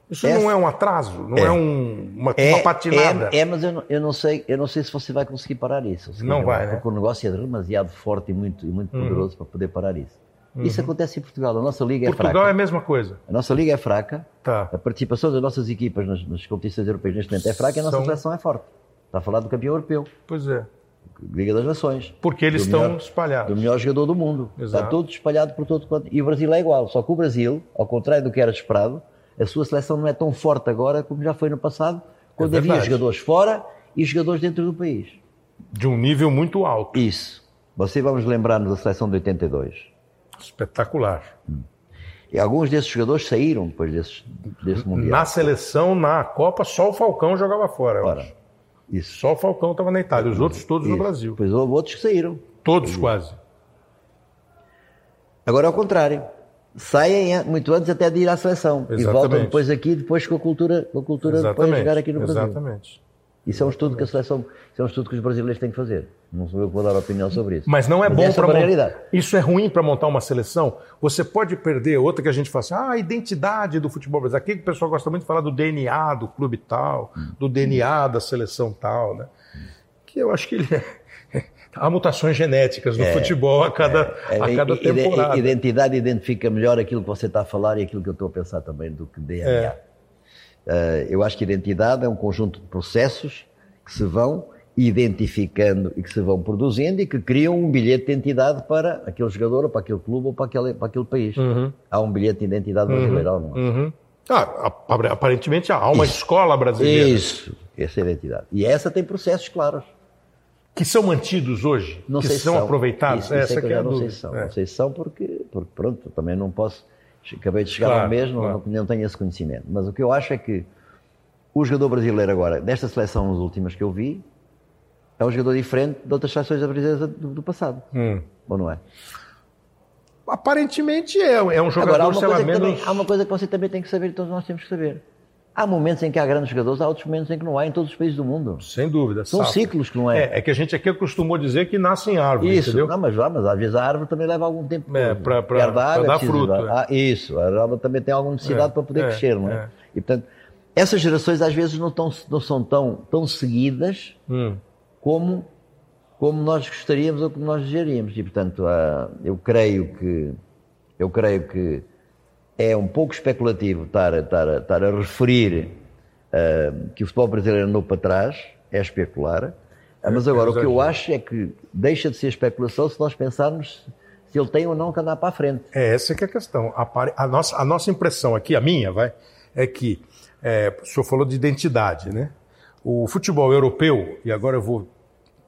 Isso Essa... não é um atraso, não é, é um, uma, é, uma patinada. É, é mas eu não, eu não, sei, eu não sei se você vai conseguir parar isso. Não vai, né? Porque o negócio é demasiado forte e muito, e muito uhum. poderoso para poder parar isso. Uhum. Isso acontece em Portugal. A nossa liga Portugal é fraca. Portugal é a mesma coisa. A nossa liga é fraca. Tá. A participação das nossas equipas nas, nas competições europeias neste momento é fraca e a nossa São... seleção é forte. Está a falar do campeão europeu. Pois é. Liga das Nações. Porque eles estão melhor, espalhados. Do melhor jogador do mundo. Exato. Está todo espalhado por todo quanto. E o Brasil é igual. Só que o Brasil, ao contrário do que era esperado, a sua seleção não é tão forte agora como já foi no passado, quando é havia jogadores fora e jogadores dentro do país. De um nível muito alto. Isso. Você vamos lembrar-nos da seleção de 82. Espetacular. Hum. E alguns desses jogadores saíram depois desse, desse Mundial. Na seleção, na Copa, só o Falcão jogava fora. Fora. Isso. Só o Falcão estava na Itália, os outros todos Isso. no Brasil. Pois houve outros que saíram. Todos quase. Agora, ao contrário saem muito antes até de ir à seleção Exatamente. e voltam depois aqui, depois com a cultura, com a cultura depois de jogar aqui no Brasil. Exatamente. Isso é um estudo que a seleção, isso é um estudo que os brasileiros têm que fazer. Não sou eu que vou dar opinião sobre isso. Mas não é Mas bom para montar. Isso é ruim para montar uma seleção. Você pode perder outra que a gente fala assim, ah, a identidade do futebol brasileiro. Aqui o pessoal gosta muito de falar do DNA do clube tal, hum. do DNA da seleção tal, né? Que eu acho que ele é <laughs> há mutações genéticas no é, futebol a cada, é, a cada temporada. Identidade identifica melhor aquilo que você está a falar e aquilo que eu estou a pensar também do que DNA. É. Uh, eu acho que identidade é um conjunto de processos que se vão identificando e que se vão produzindo e que criam um bilhete de identidade para aquele jogador, ou para aquele clube, ou para aquele, para aquele país. Uhum. Há um bilhete de identidade uhum. brasileiro ou não? Uhum. Ah, aparentemente há uma Isso. escola brasileira. Isso, essa é a identidade. E essa tem processos claros que são mantidos hoje, não que sei são, são aproveitados? Isso, isso Essa é, é não sei se são. É. Não sei se são porque, porque, pronto, também não posso. Acabei de chegar claro, ao mesmo, claro. não, não tenho esse conhecimento. Mas o que eu acho é que o jogador brasileiro agora, desta seleção, nas últimas que eu vi, é um jogador diferente de outras seleções brasileiras do, do passado. Hum. Ou não é? Aparentemente é, é um jogador, Agora, há uma, menos... também, há uma coisa que você também tem que saber todos nós temos que saber. Há momentos em que há grandes jogadores, há outros momentos em que não há em todos os países do mundo. Sem dúvida. São sapo. ciclos que não é. é. é. que a gente aqui acostumou dizer que nasce em árvore, isso. entendeu? Não, mas, mas às vezes a árvore também leva algum tempo é, para dar, dar fruto. É. Ah, isso, a árvore também tem alguma necessidade é, para poder é, crescer, não é? é? E portanto, essas gerações às vezes não, tão, não são tão, tão seguidas hum. como, como nós gostaríamos ou como nós desejaríamos. E portanto, ah, eu creio que eu creio que é um pouco especulativo estar, estar, estar a referir uh, que o futebol brasileiro andou para trás, é especular. Uh, mas agora, o que eu acho é que deixa de ser especulação se nós pensarmos se ele tem ou não que andar para a frente. É essa que é a questão. A, a, nossa, a nossa impressão aqui, a minha, vai, é que é, o senhor falou de identidade, né? O futebol europeu, e agora eu vou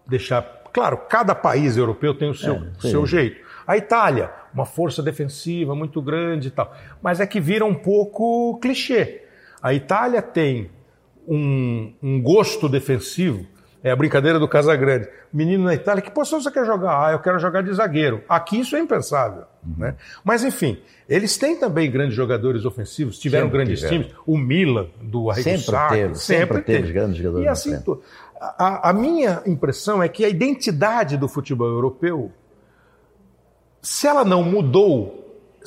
deixar claro, cada país europeu tem o seu, é, seu jeito. A Itália, uma força defensiva muito grande e tal. Mas é que vira um pouco clichê. A Itália tem um, um gosto defensivo, é a brincadeira do Casagrande. Menino na Itália, que posição você quer jogar? Ah, eu quero jogar de zagueiro. Aqui isso é impensável. Uhum. Né? Mas enfim, eles têm também grandes jogadores ofensivos, tiveram sempre grandes tiveram. times. O Milan, do Arrigo sempre Sacchi, teve, sempre, sempre teve, teve grandes jogadores. E assim, a, a minha impressão é que a identidade do futebol europeu, se ela não mudou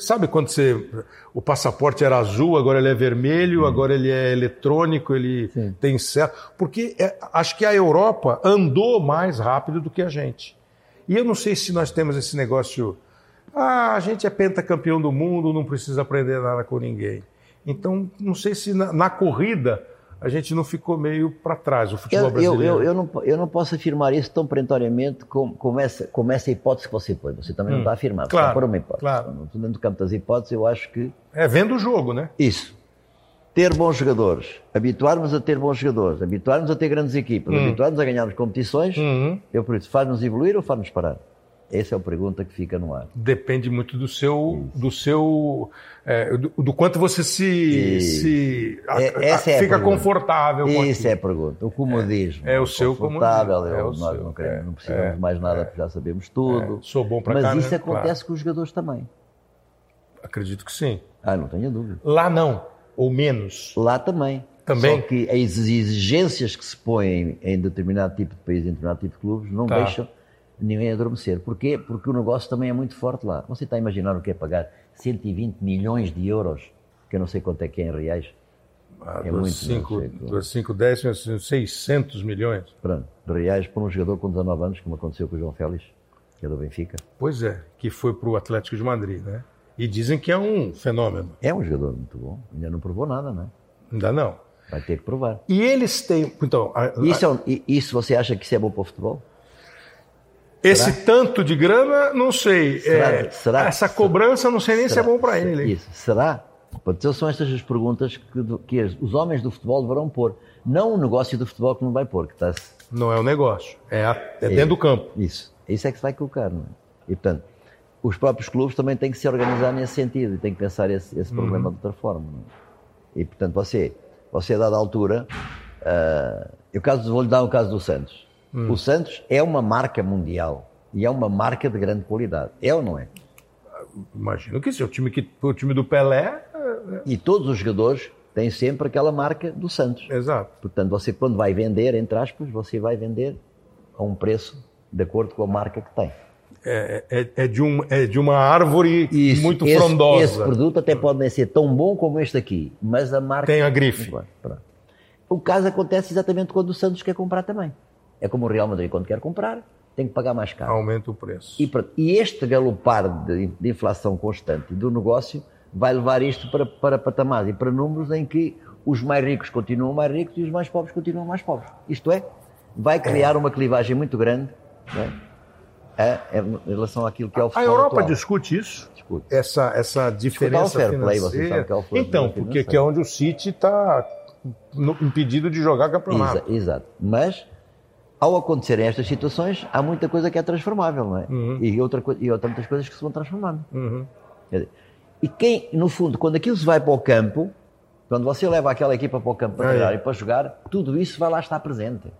Sabe quando você. O passaporte era azul, agora ele é vermelho, agora ele é eletrônico, ele Sim. tem céu. Porque é, acho que a Europa andou mais rápido do que a gente. E eu não sei se nós temos esse negócio. Ah, a gente é pentacampeão do mundo, não precisa aprender nada com ninguém. Então, não sei se na, na corrida a gente não ficou meio para trás, o futebol eu, brasileiro. Eu, eu, eu, não, eu não posso afirmar isso tão perentoriamente como, como, essa, como essa hipótese que você põe. Você também hum, não está a afirmar, claro, está por uma hipótese. Claro. Dentro do campo das hipóteses, eu acho que... É vendo o jogo, né? Isso. Ter bons jogadores, habituarmos a ter bons jogadores, habituarmos a ter grandes equipas, hum. habituarmos a ganharmos competições, uhum. eu por isso, faz-nos evoluir ou faz-nos parar? Essa é a pergunta que fica no ar. Depende muito do seu, do seu, é, do, do, quanto você se, se a, é, a, fica confortável. Com Isso é a pergunta. O comodismo. É, é o seu confortável. É o nós seu, não, queremos, não precisamos é, mais nada porque já sabemos tudo. É, sou bom para Mas cá, isso né? acontece claro. com os jogadores também. Acredito que sim. Ah, não tenho dúvida. Lá não, ou menos. Lá também. Também. Só que as exigências que se põem em determinado tipo de país, em determinado tipo de clubes, não tá. deixam ninguém adormecer. Porquê? Porque o negócio também é muito forte lá. Você está a imaginar o que é pagar 120 milhões de euros, que eu não sei quanto é que é em reais, Ah, é muito 5, 5, 10, 600 milhões. Pronto, de reais para um jogador com 19 anos, como aconteceu com o João Félix, que é do Benfica. Pois é, que foi para o Atlético de Madrid, né? E dizem que é um fenômeno. É um jogador muito bom. Ainda não provou nada, né? Ainda não. Vai ter que provar. E eles têm. Então, a, isso, é isso você acha que isso é bom para o futebol? Esse será? tanto de grana, não sei. Será, é, será, essa cobrança, não sei nem se é bom para ele. Isso. Será? Então são estas as perguntas que, que, os homens do futebol deverão pôr. Não o negócio do futebol que não vai pôr. Que está não é o negócio, é, a, é, é dentro do campo. Isso. Isso é que se vai colocar. Não é? E portanto, os próprios clubes também têm que se organizar nesse sentido e têm que pensar esse, esse problema uhum. de outra forma. É? E portanto, você, você a dada altura, uh, eu caso, vou-lhe dar o caso do Santos. Uhum. O Santos é uma marca mundial e é uma marca de grande qualidade. É ou não é? Imagino que sim. O time, que, o time do Pelé. É... E todos os jogadores têm sempre aquela marca do Santos. Exato. Portanto, você quando vai vender, entre aspas, você vai vender a um preço de acordo com a marca que tem. É, é, é, de, um, é de uma árvore Isso, muito esse, frondosa. Esse produto até pode ser tão bom como este aqui, mas a marca. Tem a grife. O caso acontece exatamente quando o Santos quer comprar também. É como o Real Madrid, quando quer comprar, tem que pagar mais caro. Aumenta o preço. E, e este galopar de, de, inflação constante do negócio vai levar isto para, para patamares e para números em que os mais ricos continuam mais ricos e os mais pobres continuam mais pobres. Isto é, vai criar uma clivagem muito grande. Não é? é, é, em relação àquilo que é o A Europa atual. discute isso? Discute. Essa, essa diferença fair financeira. Play, você sabe que é o então, porque aqui é onde o City está impedido de jogar campeonato. Exato, exato. Mas, ao acontecerem estas situações, há muita coisa que é transformável, não é? Uhum. E, outra, e outras muitas coisas que se vão transformando. Uhum. E quem, no fundo, quando aquilo se vai para o campo, quando você leva aquela equipa para o campo para treinar é. e para jogar, tudo isso vai lá estar presente.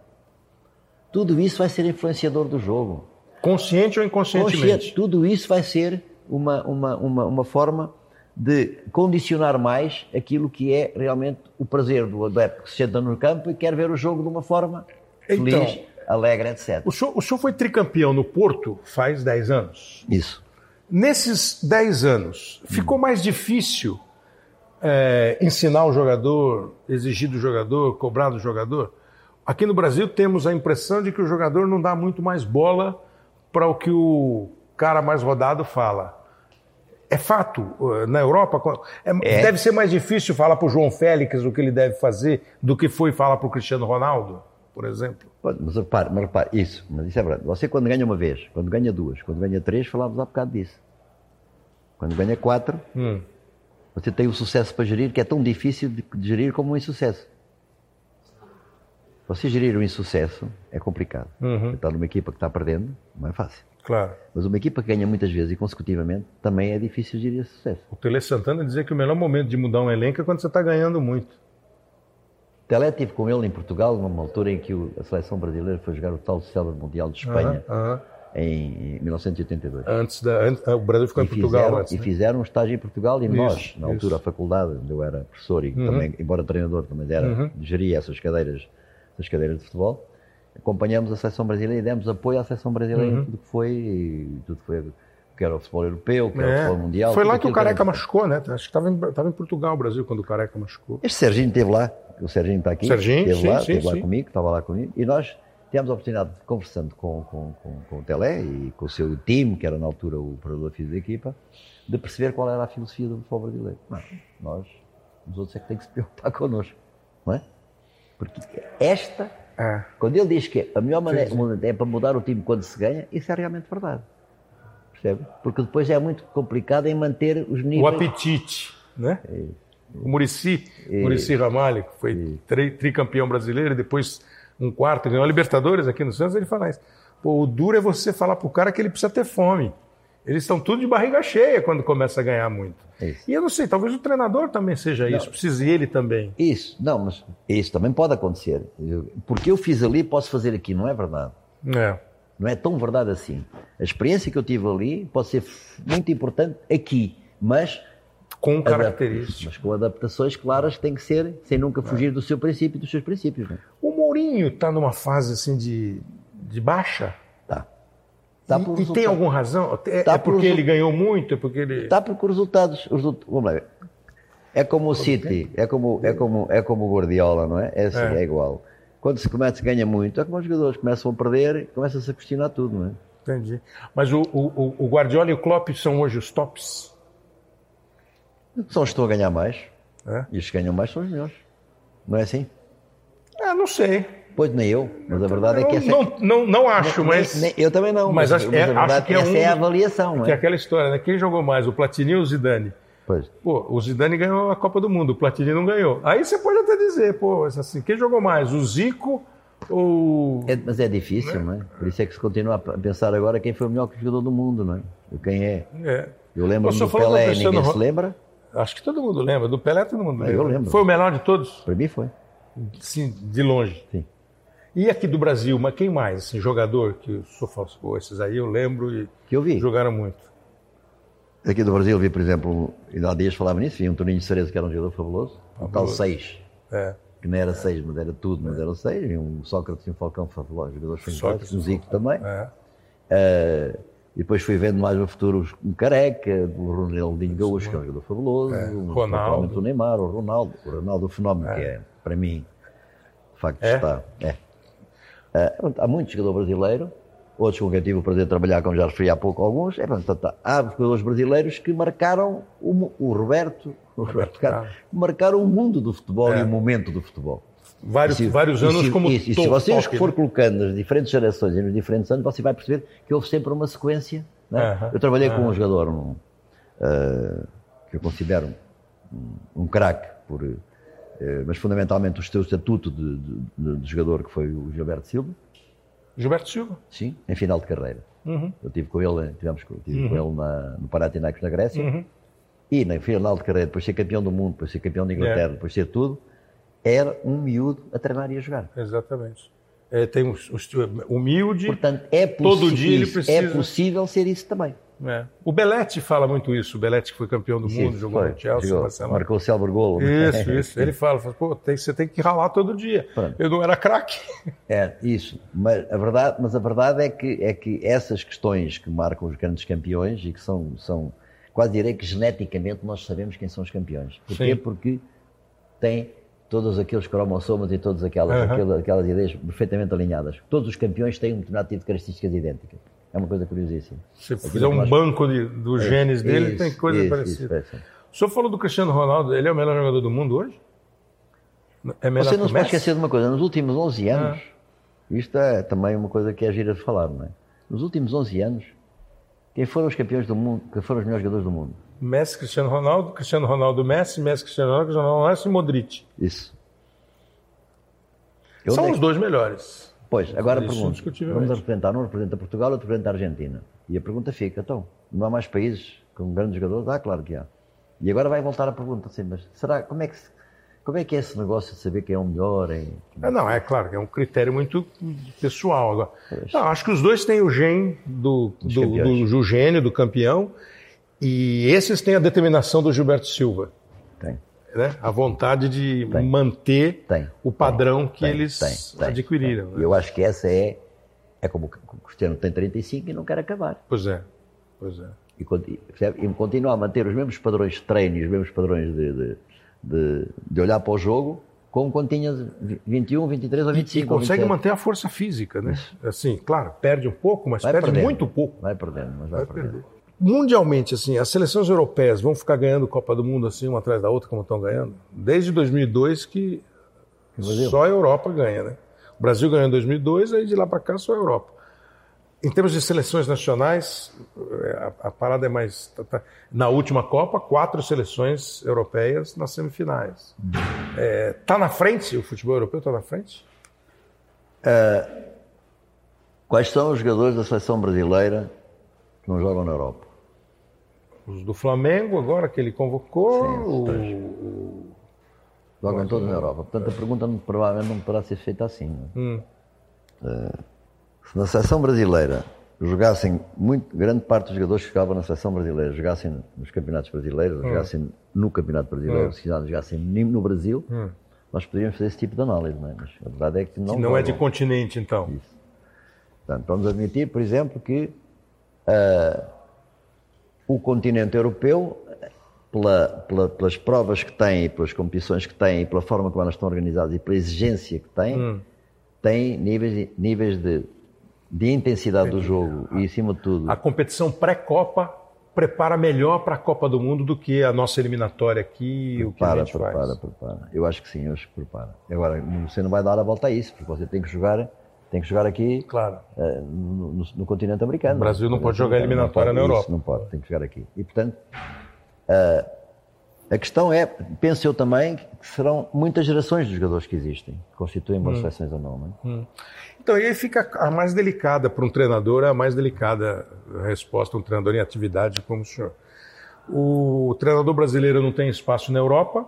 Tudo isso vai ser influenciador do jogo. Consciente ou inconscientemente? Consciente. Tudo isso vai ser uma, uma, uma, uma forma de condicionar mais aquilo que é realmente o prazer do adepto que se senta no campo e quer ver o jogo de uma forma então, feliz, alegre, etc. O senhor, o senhor foi tricampeão no Porto faz 10 anos. Isso. Nesses 10 anos, ficou mais difícil é, ensinar o jogador, exigir do jogador, cobrar do jogador? Aqui no Brasil temos a impressão de que o jogador não dá muito mais bola para o que o cara mais rodado fala. É fato, uh, na Europa, é, é. deve ser mais difícil falar para o João Félix o que ele deve fazer do que foi falar para o Cristiano Ronaldo, por exemplo. Mas repare, mas repare, isso, mas isso é verdade. Você quando ganha uma vez, quando ganha duas, quando ganha três, falávamos há bocado disso. Quando ganha quatro, hum. você tem o sucesso para gerir que é tão difícil de, gerir como um insucesso. Você gerir um insucesso é complicado. Uhum. Está numa equipa que está perdendo, não é fácil. Claro. Mas uma equipa que ganha muitas vezes e consecutivamente também é difícil gerir esse sucesso. O Tele Santana dizia que o melhor momento de mudar um elenco é quando você está ganhando muito. Tele estive com ele em Portugal, numa altura em que a seleção brasileira foi jogar o tal célebre Mundial de Espanha. Uhum, uhum. Em 1982. Antes da, antes, o Brasil ficou e em Portugal fizeram, antes, E né? fizeram um estágio em Portugal e isso, nós, na altura, isso. a faculdade, onde eu era professor e uhum. também, embora treinador, também era, uhum. geria essas cadeiras das cadeiras de futebol, acompanhamos a seleção brasileira e demos apoio à seleção brasileira uhum. em tudo que foi, tudo que foi que era o futebol europeu, que é. era o é. futebol mundial. Foi lá que o Careca que machucou, né? Acho que estava em, estava em Portugal, Brasil, quando o Careca machucou. Este Serginho esteve lá, o Serginho está aqui, Serginho, esteve sim, lá, sim, esteve sim. lá comigo, estava lá comigo, e nós tivemos a oportunidade, de, conversando com, com, com, com o Telé e com o seu time, que era na altura o operador físico da equipa, de perceber qual era a filosofia do futebol brasileiro. Não, nós, os outros é que têm que se preocupar <laughs> connosco, não é? Porque esta é. Quando ele diz que a melhor maneira é para mudar o time quando se ganha, isso é realmente verdade. Percebe? Porque depois é muito complicado em manter os níveis. O apetite, né? É. O Murici, é. Murici Ramalho, que foi tri, tricampeão brasileiro, e depois um quarto, ganhou a Libertadores aqui no Santos, ele fala isso. Pô, o duro é você falar pro cara que ele precisa ter fome. Eles estão tudo de barriga cheia quando começa a ganhar muito. Isso. E eu não sei, talvez o treinador também seja não, isso, precise ele também. Isso, não, mas isso também pode acontecer. Porque eu fiz ali, posso fazer aqui, não é verdade? É. Não é tão verdade assim. A experiência que eu tive ali pode ser muito importante aqui, mas. Com características. Mas com adaptações claras que têm que ser, sem nunca fugir do seu princípio e dos seus princípios. Né? O Mourinho está numa fase assim de, de baixa? Tá e, e tem alguma razão? É, tá é porque ele ganhou muito? É porque ele. Está porque os resultados. Os, vamos lá. É como o City, é como, é como, é como o Guardiola, não é? É, assim, é. é igual. Quando se começa a ganhar muito, é como os jogadores começam a perder, começam-se a questionar tudo, não é? Entendi. Mas o, o, o Guardiola e o Klopp são hoje os tops? São os que estão a ganhar mais. É? E os que ganham mais são os melhores. Não é assim? Ah, não sei. Pois nem eu, mas a verdade é que essa não, não, não acho, mas. Nem, eu também não, mas, mas, acho, é, mas a verdade acho que é essa um, é a avaliação. Que é? é aquela história, né? Quem jogou mais, o Platini ou o Zidane? Pois. Pô, o Zidane ganhou a Copa do Mundo, o Platini não ganhou. Aí você pode até dizer, pô, assim, quem jogou mais, o Zico ou. É, mas é difícil, né? não é? Por isso é que se continua a pensar agora quem foi o melhor jogador do mundo, não é? Quem é. é. Eu lembro do Pelé, ninguém se lembra? Acho que todo mundo lembra. Do Pelé todo mundo lembra. Eu lembro. Foi o melhor de todos? Para mim foi. Sim, de longe. Sim. E aqui do Brasil, mas quem mais? Assim, jogador que o senhor falou, pô, esses aí eu lembro e que eu vi. jogaram muito. Aqui do Brasil vi, por exemplo, e há dias falava nisso, vi um Toninho de Cerezo que era um jogador fabuloso, um tal 6. É. Que não era 6, mas era tudo, mas era 6. E um Sócrates e um Falcão fabulosos, jogadores fantásticos, um Zico também. É. Uh, e depois fui vendo mais no futuro um Careca, o Ronaldinho Gaúcho, que é um jogador fabuloso, é. um, Ronaldo. o Neymar, o Ronaldo, o Ronaldo, o fenómeno é. que é, para mim, de facto é? está. É. Uh, há muito jogador brasileiro, outros com quem tive o prazer de trabalhar, como já referi há pouco, alguns. É, portanto, há jogadores brasileiros que marcaram o, o Roberto, <laughs> o Roberto Carlos, marcaram o mundo do futebol É. e o momento do futebol. Vários, se- vários e anos se, como e, e se você os toque, for né? colocando nas diferentes gerações e nos diferentes anos, você vai perceber que houve sempre uma sequência. né? Aham, Eu trabalhei com aham. um jogador um, eh, que eu considero um, um craque, por, eh, mas fundamentalmente o seu estatuto de, de- de- de jogador, que foi o Gilberto Silva, Gilberto Silva. sim, em final de carreira. Uhum. Eu tive com ele, tivemos com, tive com ele na, no Panathinaikos na Grécia. Uhum. E na final de carreira, depois de ser campeão do mundo, depois de ser campeão da Inglaterra, É. depois de ser tudo, era um miúdo a treinar e a jogar. Exatamente. É, tem um, um- humilde. Portanto, é Todo possi- dia ele isso, precisa- é possível ser isso também. É. O Belletti fala muito isso. O Belletti que foi campeão do mundo, Sim, jogou foi, no Chelsea, jogou, Barcelona. marcou o célebre golo. Isso, <laughs> isso. Ele fala, fala pô, tem, você tem que ralar todo dia. Pronto. Eu não era craque. É, isso. Mas a verdade, mas a verdade é, que, é que essas questões que marcam os grandes campeões e que são, são quase direi que geneticamente nós sabemos quem são os campeões. Porquê? Sim. Porque têm todos aqueles cromossomas e todas aquelas, Aham. aquelas, aquelas ideias perfeitamente alinhadas. Todos os campeões têm um determinado tipo de características idênticas. É uma coisa curiosíssima. Se fizer um banco de, dos genes dele, Isso, tem coisa isso, parecida. isso, é. O senhor falou do Cristiano Ronaldo, ele é o melhor jogador do mundo hoje? É melhor Você não se pode esquecer de uma coisa, nos últimos 11 anos, Ah. isto é também uma coisa que é gira de falar, não é? Nos últimos 11 anos, quem foram os campeões do mundo, quem foram os melhores jogadores do mundo? Messi, Cristiano Ronaldo, Cristiano Ronaldo, Messi, Messi, Cristiano Ronaldo, Cristiano Ronaldo, Messi e Modric. Isso. Eu São é os dois melhores. Pois, agora pergunto, vamos representar, um representa Portugal, outro representa a Argentina. E a pergunta fica, então, não há mais países com grandes jogadores? Ah, claro que há. E agora vai voltar a pergunta assim, mas será, como é que, como é, que é esse negócio de saber quem é o melhor? Ah, não, é claro é um critério muito pessoal. Agora. Não, acho que os dois têm o gene do, do, do, do gênio, do campeão, e esses têm a determinação do Gilberto Silva. Tem, Né? A vontade de Tem. manter tem. o padrão que tem, eles tem, tem, adquiriram. né? E eu acho que essa é, é como o Cristiano tem 35 e não quer acabar. Pois é, pois é. E, percebe? e continuar a manter os mesmos padrões de treino e os mesmos padrões de, de, de, de olhar para o jogo como quando tinha 21, 23 ou E, 25. e consegue ou 27. manter a força física, né? Assim, claro, perde um pouco, mas Vai perde perdendo. muito pouco. Vai perdendo, mas vai, Vai perdendo. perder. Mundialmente, assim, as seleções europeias vão ficar ganhando Copa do Mundo assim, uma atrás da outra, como estão ganhando? Desde 2002 que Brasil. só a Europa ganha, né? O Brasil ganhou em 2002, aí de lá para cá só a Europa. Em termos de seleções nacionais, eh, a, a parada é mais. tá- tá- na última Copa, quatro seleções europeias nas semifinais. Está na frente? O futebol europeu está na frente? Quais são os jogadores da seleção brasileira que não jogam na Europa? Os do Flamengo, agora que ele convocou. Sim, o- Jogam todos na Europa. Portanto, a pergunta não- provavelmente não poderá ser feita assim. é? Hum. Eh, se na seleção brasileira jogassem, muito, grande parte dos jogadores que jogavam na seleção brasileira jogassem nos campeonatos brasileiros, Hum. jogassem no campeonato brasileiro, se quiserem jogassem no Brasil, Hum. nós poderíamos fazer esse tipo de análise. Não é? Mas a verdade é que não, que não é jogam. de continente, então. Isso. Portanto, vamos admitir, por exemplo, que ah, o continente europeu pela, pela, pelas provas que têm, pelas competições que têm, pela forma como elas estão organizadas e pela exigência que têm, hum. têm níveis, níveis de, de intensidade Entendi. do jogo e, acima de tudo. A competição pré-Copa prepara melhor para a Copa do Mundo do que a nossa eliminatória aqui. Prepara, o que a gente prepara, faz. prepara. Eu acho que sim, eu acho que prepara. Agora, você não vai dar a volta a isso, porque você tem que jogar tem que jogar aqui claro. uh, no, no, no, continente americano. O Brasil não pode jogar eliminatória na Europa. Isso, não pode, tem que jogar aqui. E, portanto, uh, a questão é, penso eu também, que serão muitas gerações de jogadores que existem, que constituem boas hum. seleções ou não. não é? hum. Então, aí fica a mais delicada para um treinador, a mais delicada resposta, um treinador em atividade como o senhor. O treinador brasileiro não tem espaço na Europa,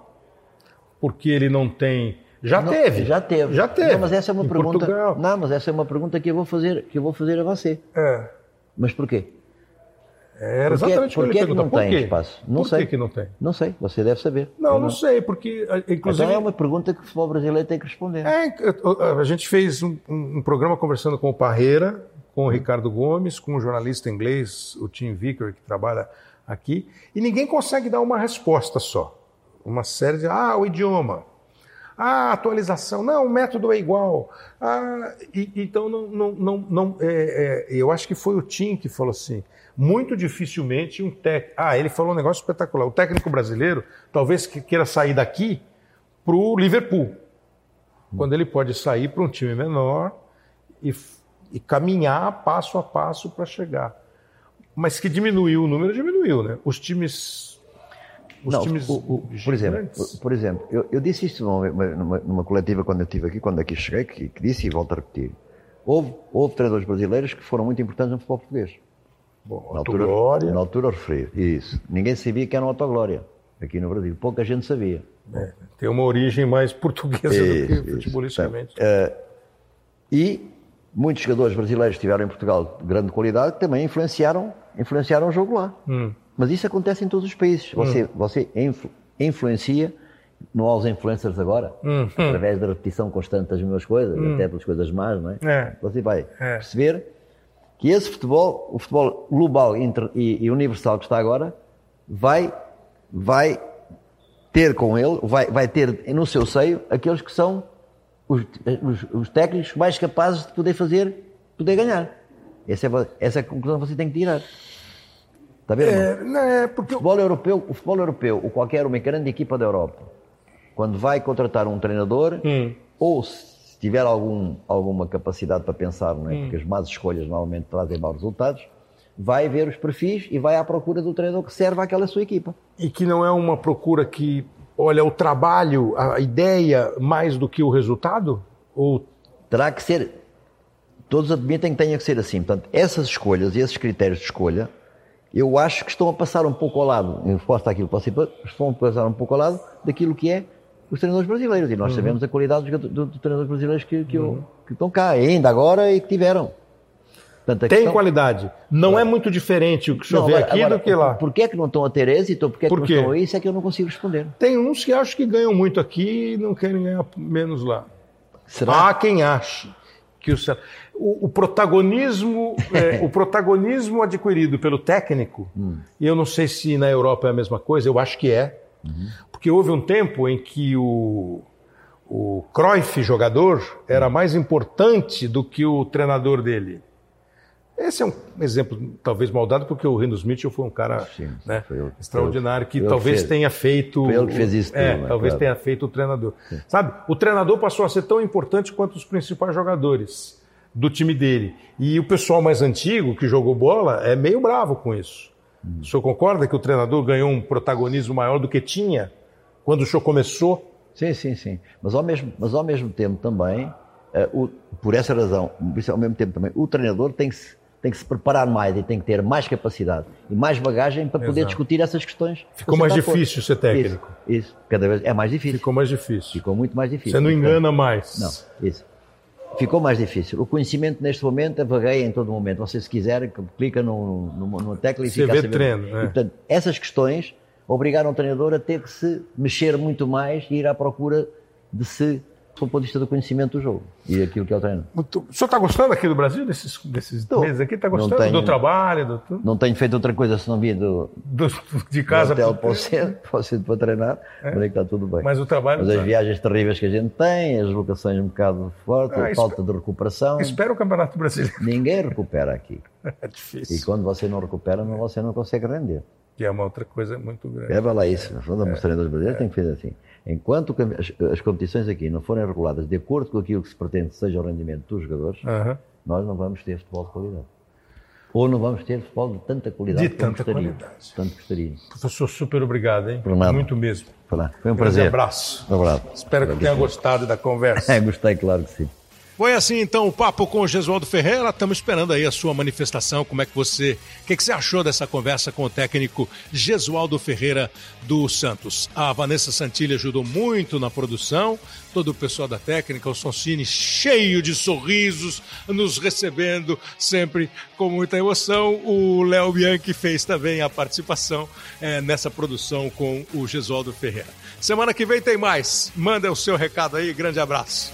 porque ele não tem. Já não, teve. Já teve. Já teve. Não, mas essa é uma em pergunta. Portugal. Não, mas essa é uma pergunta que eu vou fazer, que eu vou fazer a você. É. Mas porquê? Era exatamente por que que não tem espaço? Não por sei. que não tem? Não sei, você deve saber. Não, eu não, sei, porque inclusive... Então é uma pergunta que o futebol brasileiro tem que responder. É, a gente fez um, um programa conversando com o Parreira, com o Ricardo Gomes, com o jornalista inglês, o Tim Vicker, que trabalha aqui, e ninguém consegue dar uma resposta só. Uma série de, ah, o idioma, ah, atualização, não, o método é igual. Ah, e, então, não, não, não, não é, é, eu acho que foi o Tim que falou assim, muito dificilmente um técnico. Ah, ele falou um negócio espetacular. O técnico brasileiro talvez que queira sair daqui para o Liverpool, quando ele pode sair para um time menor e, e caminhar passo a passo para chegar. Mas que diminuiu o número, diminuiu, né? Os times. Os Não, times o, o, por exemplo, por exemplo eu, eu disse isto numa, numa, numa, coletiva quando eu estive aqui, quando aqui cheguei, que, que disse e volto a repetir. Houve, houve treinadores brasileiros que foram muito importantes no futebol português. Bom, na altura, na altura referi. Isso. Ninguém sabia que era um autoglória aqui no Brasil. Pouca gente sabia. É, tem uma origem mais portuguesa isso, do que futebolisticamente. Uh, e muitos jogadores brasileiros que estiveram em Portugal de grande qualidade também influenciaram, influenciaram o jogo lá. Hum. Mas isso acontece em todos os países. Você, hum. você influ, influencia, não há os influencers agora, hum. através da repetição constante das mesmas coisas, Hum. até pelas coisas más, não é? É. Você vai É. perceber que esse futebol, o futebol global inter- e, e universal que está agora, vai, vai ter com ele, vai, vai ter no seu seio aqueles que são os, os- os técnicos mais capazes de poder fazer, poder ganhar. Essa é, essa é a conclusão que você tem que tirar. Está a ver? irmão? É, não é porque O futebol europeu, o futebol europeu, ou qualquer uma grande equipa da Europa, quando vai contratar um treinador, Hum. ou se tiver algum, alguma capacidade para pensar, não é? Hum. porque as más escolhas normalmente trazem maus resultados, vai ver os perfis e vai à procura do treinador que serve àquela sua equipa. e que não é uma procura que olha o trabalho, a ideia mais do que o resultado? Ou Terá que ser, todos admitem que tenha que ser assim. Portanto, essas escolhas e esses critérios de escolha, eu acho que estão a passar um pouco ao lado, em resposta àquilo que estão a passar um pouco ao lado daquilo que é os treinadores brasileiros. E nós Uhum. sabemos a qualidade dos, treinadores brasileiros que, que, que estão cá, ainda agora e que tiveram. Portanto, tem questão- qualidade. Não é muito diferente o que Não, chover agora- aqui agora, do que lá. Por que é que não estão a ter êxito? Por que é que Por não estão a isso? É que eu não consigo responder. Tem uns que acham que ganham muito aqui e não querem ganhar menos lá. Será? Há quem ache que o, o, o protagonismo, é, o protagonismo adquirido pelo técnico, Hum. e eu não sei se na Europa é a mesma coisa, eu acho que é, Uhum. porque houve um tempo em que o, o Cruyff, jogador, era mais importante do que o treinador dele. Esse é um exemplo talvez maldado, porque o Renus Mitchell foi um cara Sim, né, foi extraordinário que talvez que fez. tenha feito. Foi ele que fez isso É, né? talvez Claro. tenha feito o treinador. Sabe? O treinador passou a ser tão importante quanto os principais jogadores do time dele. E o pessoal mais antigo que jogou bola é meio bravo com isso. Hum. O senhor concorda que o treinador ganhou um protagonismo maior do que tinha quando o senhor começou? Sim, sim, sim. Mas ao mesmo, mas ao mesmo tempo também, eh, o- por essa razão, ao mesmo tempo também, o treinador tem que, tem que se preparar mais e tem que ter mais capacidade e mais bagagem para poder Exato. discutir essas questões. Ficou mais difícil ser técnico. Isso, isso. cada vez é mais difícil. Ficou mais difícil. Ficou muito mais difícil. Você não engana mais. Não, isso. Ficou mais difícil. O conhecimento neste momento vagueia em todo momento. Você, se quiser, clica no, numa, numa tecla e Você fica vê a saber. treino, é. E, portanto, essas questões obrigaram o treinador a ter que se mexer muito mais e ir à procura de se do ponto de vista do conhecimento do jogo e aquilo que é o treino. Muito... O senhor está gostando aqui do Brasil, desses, desses meses aqui? Está gostando tenho, do trabalho? Do tudo? Não tenho feito outra coisa se não vir do, do de casa do hotel para o centro, <laughs> para o centro para treinar, é. é que está tudo bem. Mas o trabalho. Mas as tá. viagens terríveis que a gente tem, as locações um bocado fortes, ah, a falta de recuperação. Espera o Campeonato Brasileiro. Ninguém recupera aqui. <laughs> É difícil. E quando você não recupera, você não consegue render. Que é uma outra coisa muito grande. É, vai lá isso. É. Os treinadores brasileiros é. têm que fazer assim. Enquanto as, competições aqui não forem reguladas de acordo com aquilo que se pretende seja o rendimento dos jogadores, uhum. nós não vamos ter futebol de qualidade. Ou não vamos ter futebol de tanta qualidade de tanta gostaria, qualidade. Tanto gostaria. Professor, super obrigado, hein? Por nada. Muito mesmo. Foi um prazer. Um abraço. Um abraço. Espero que tenha gostado da conversa. <laughs> É, gostei, claro que sim. Foi assim então o papo com o Gesualdo Ferreira. Estamos esperando aí a sua manifestação. Como é que você. O que, que, você achou dessa conversa com o técnico Gesualdo Ferreira do Santos? A Vanessa Santilli ajudou muito na produção, todo o pessoal da técnica, o Sonsini cheio de sorrisos, nos recebendo sempre com muita emoção. O Léo Bianchi fez também a participação é, nessa produção com o Gesualdo Ferreira. Semana que vem tem mais. Manda o seu recado aí. Grande abraço.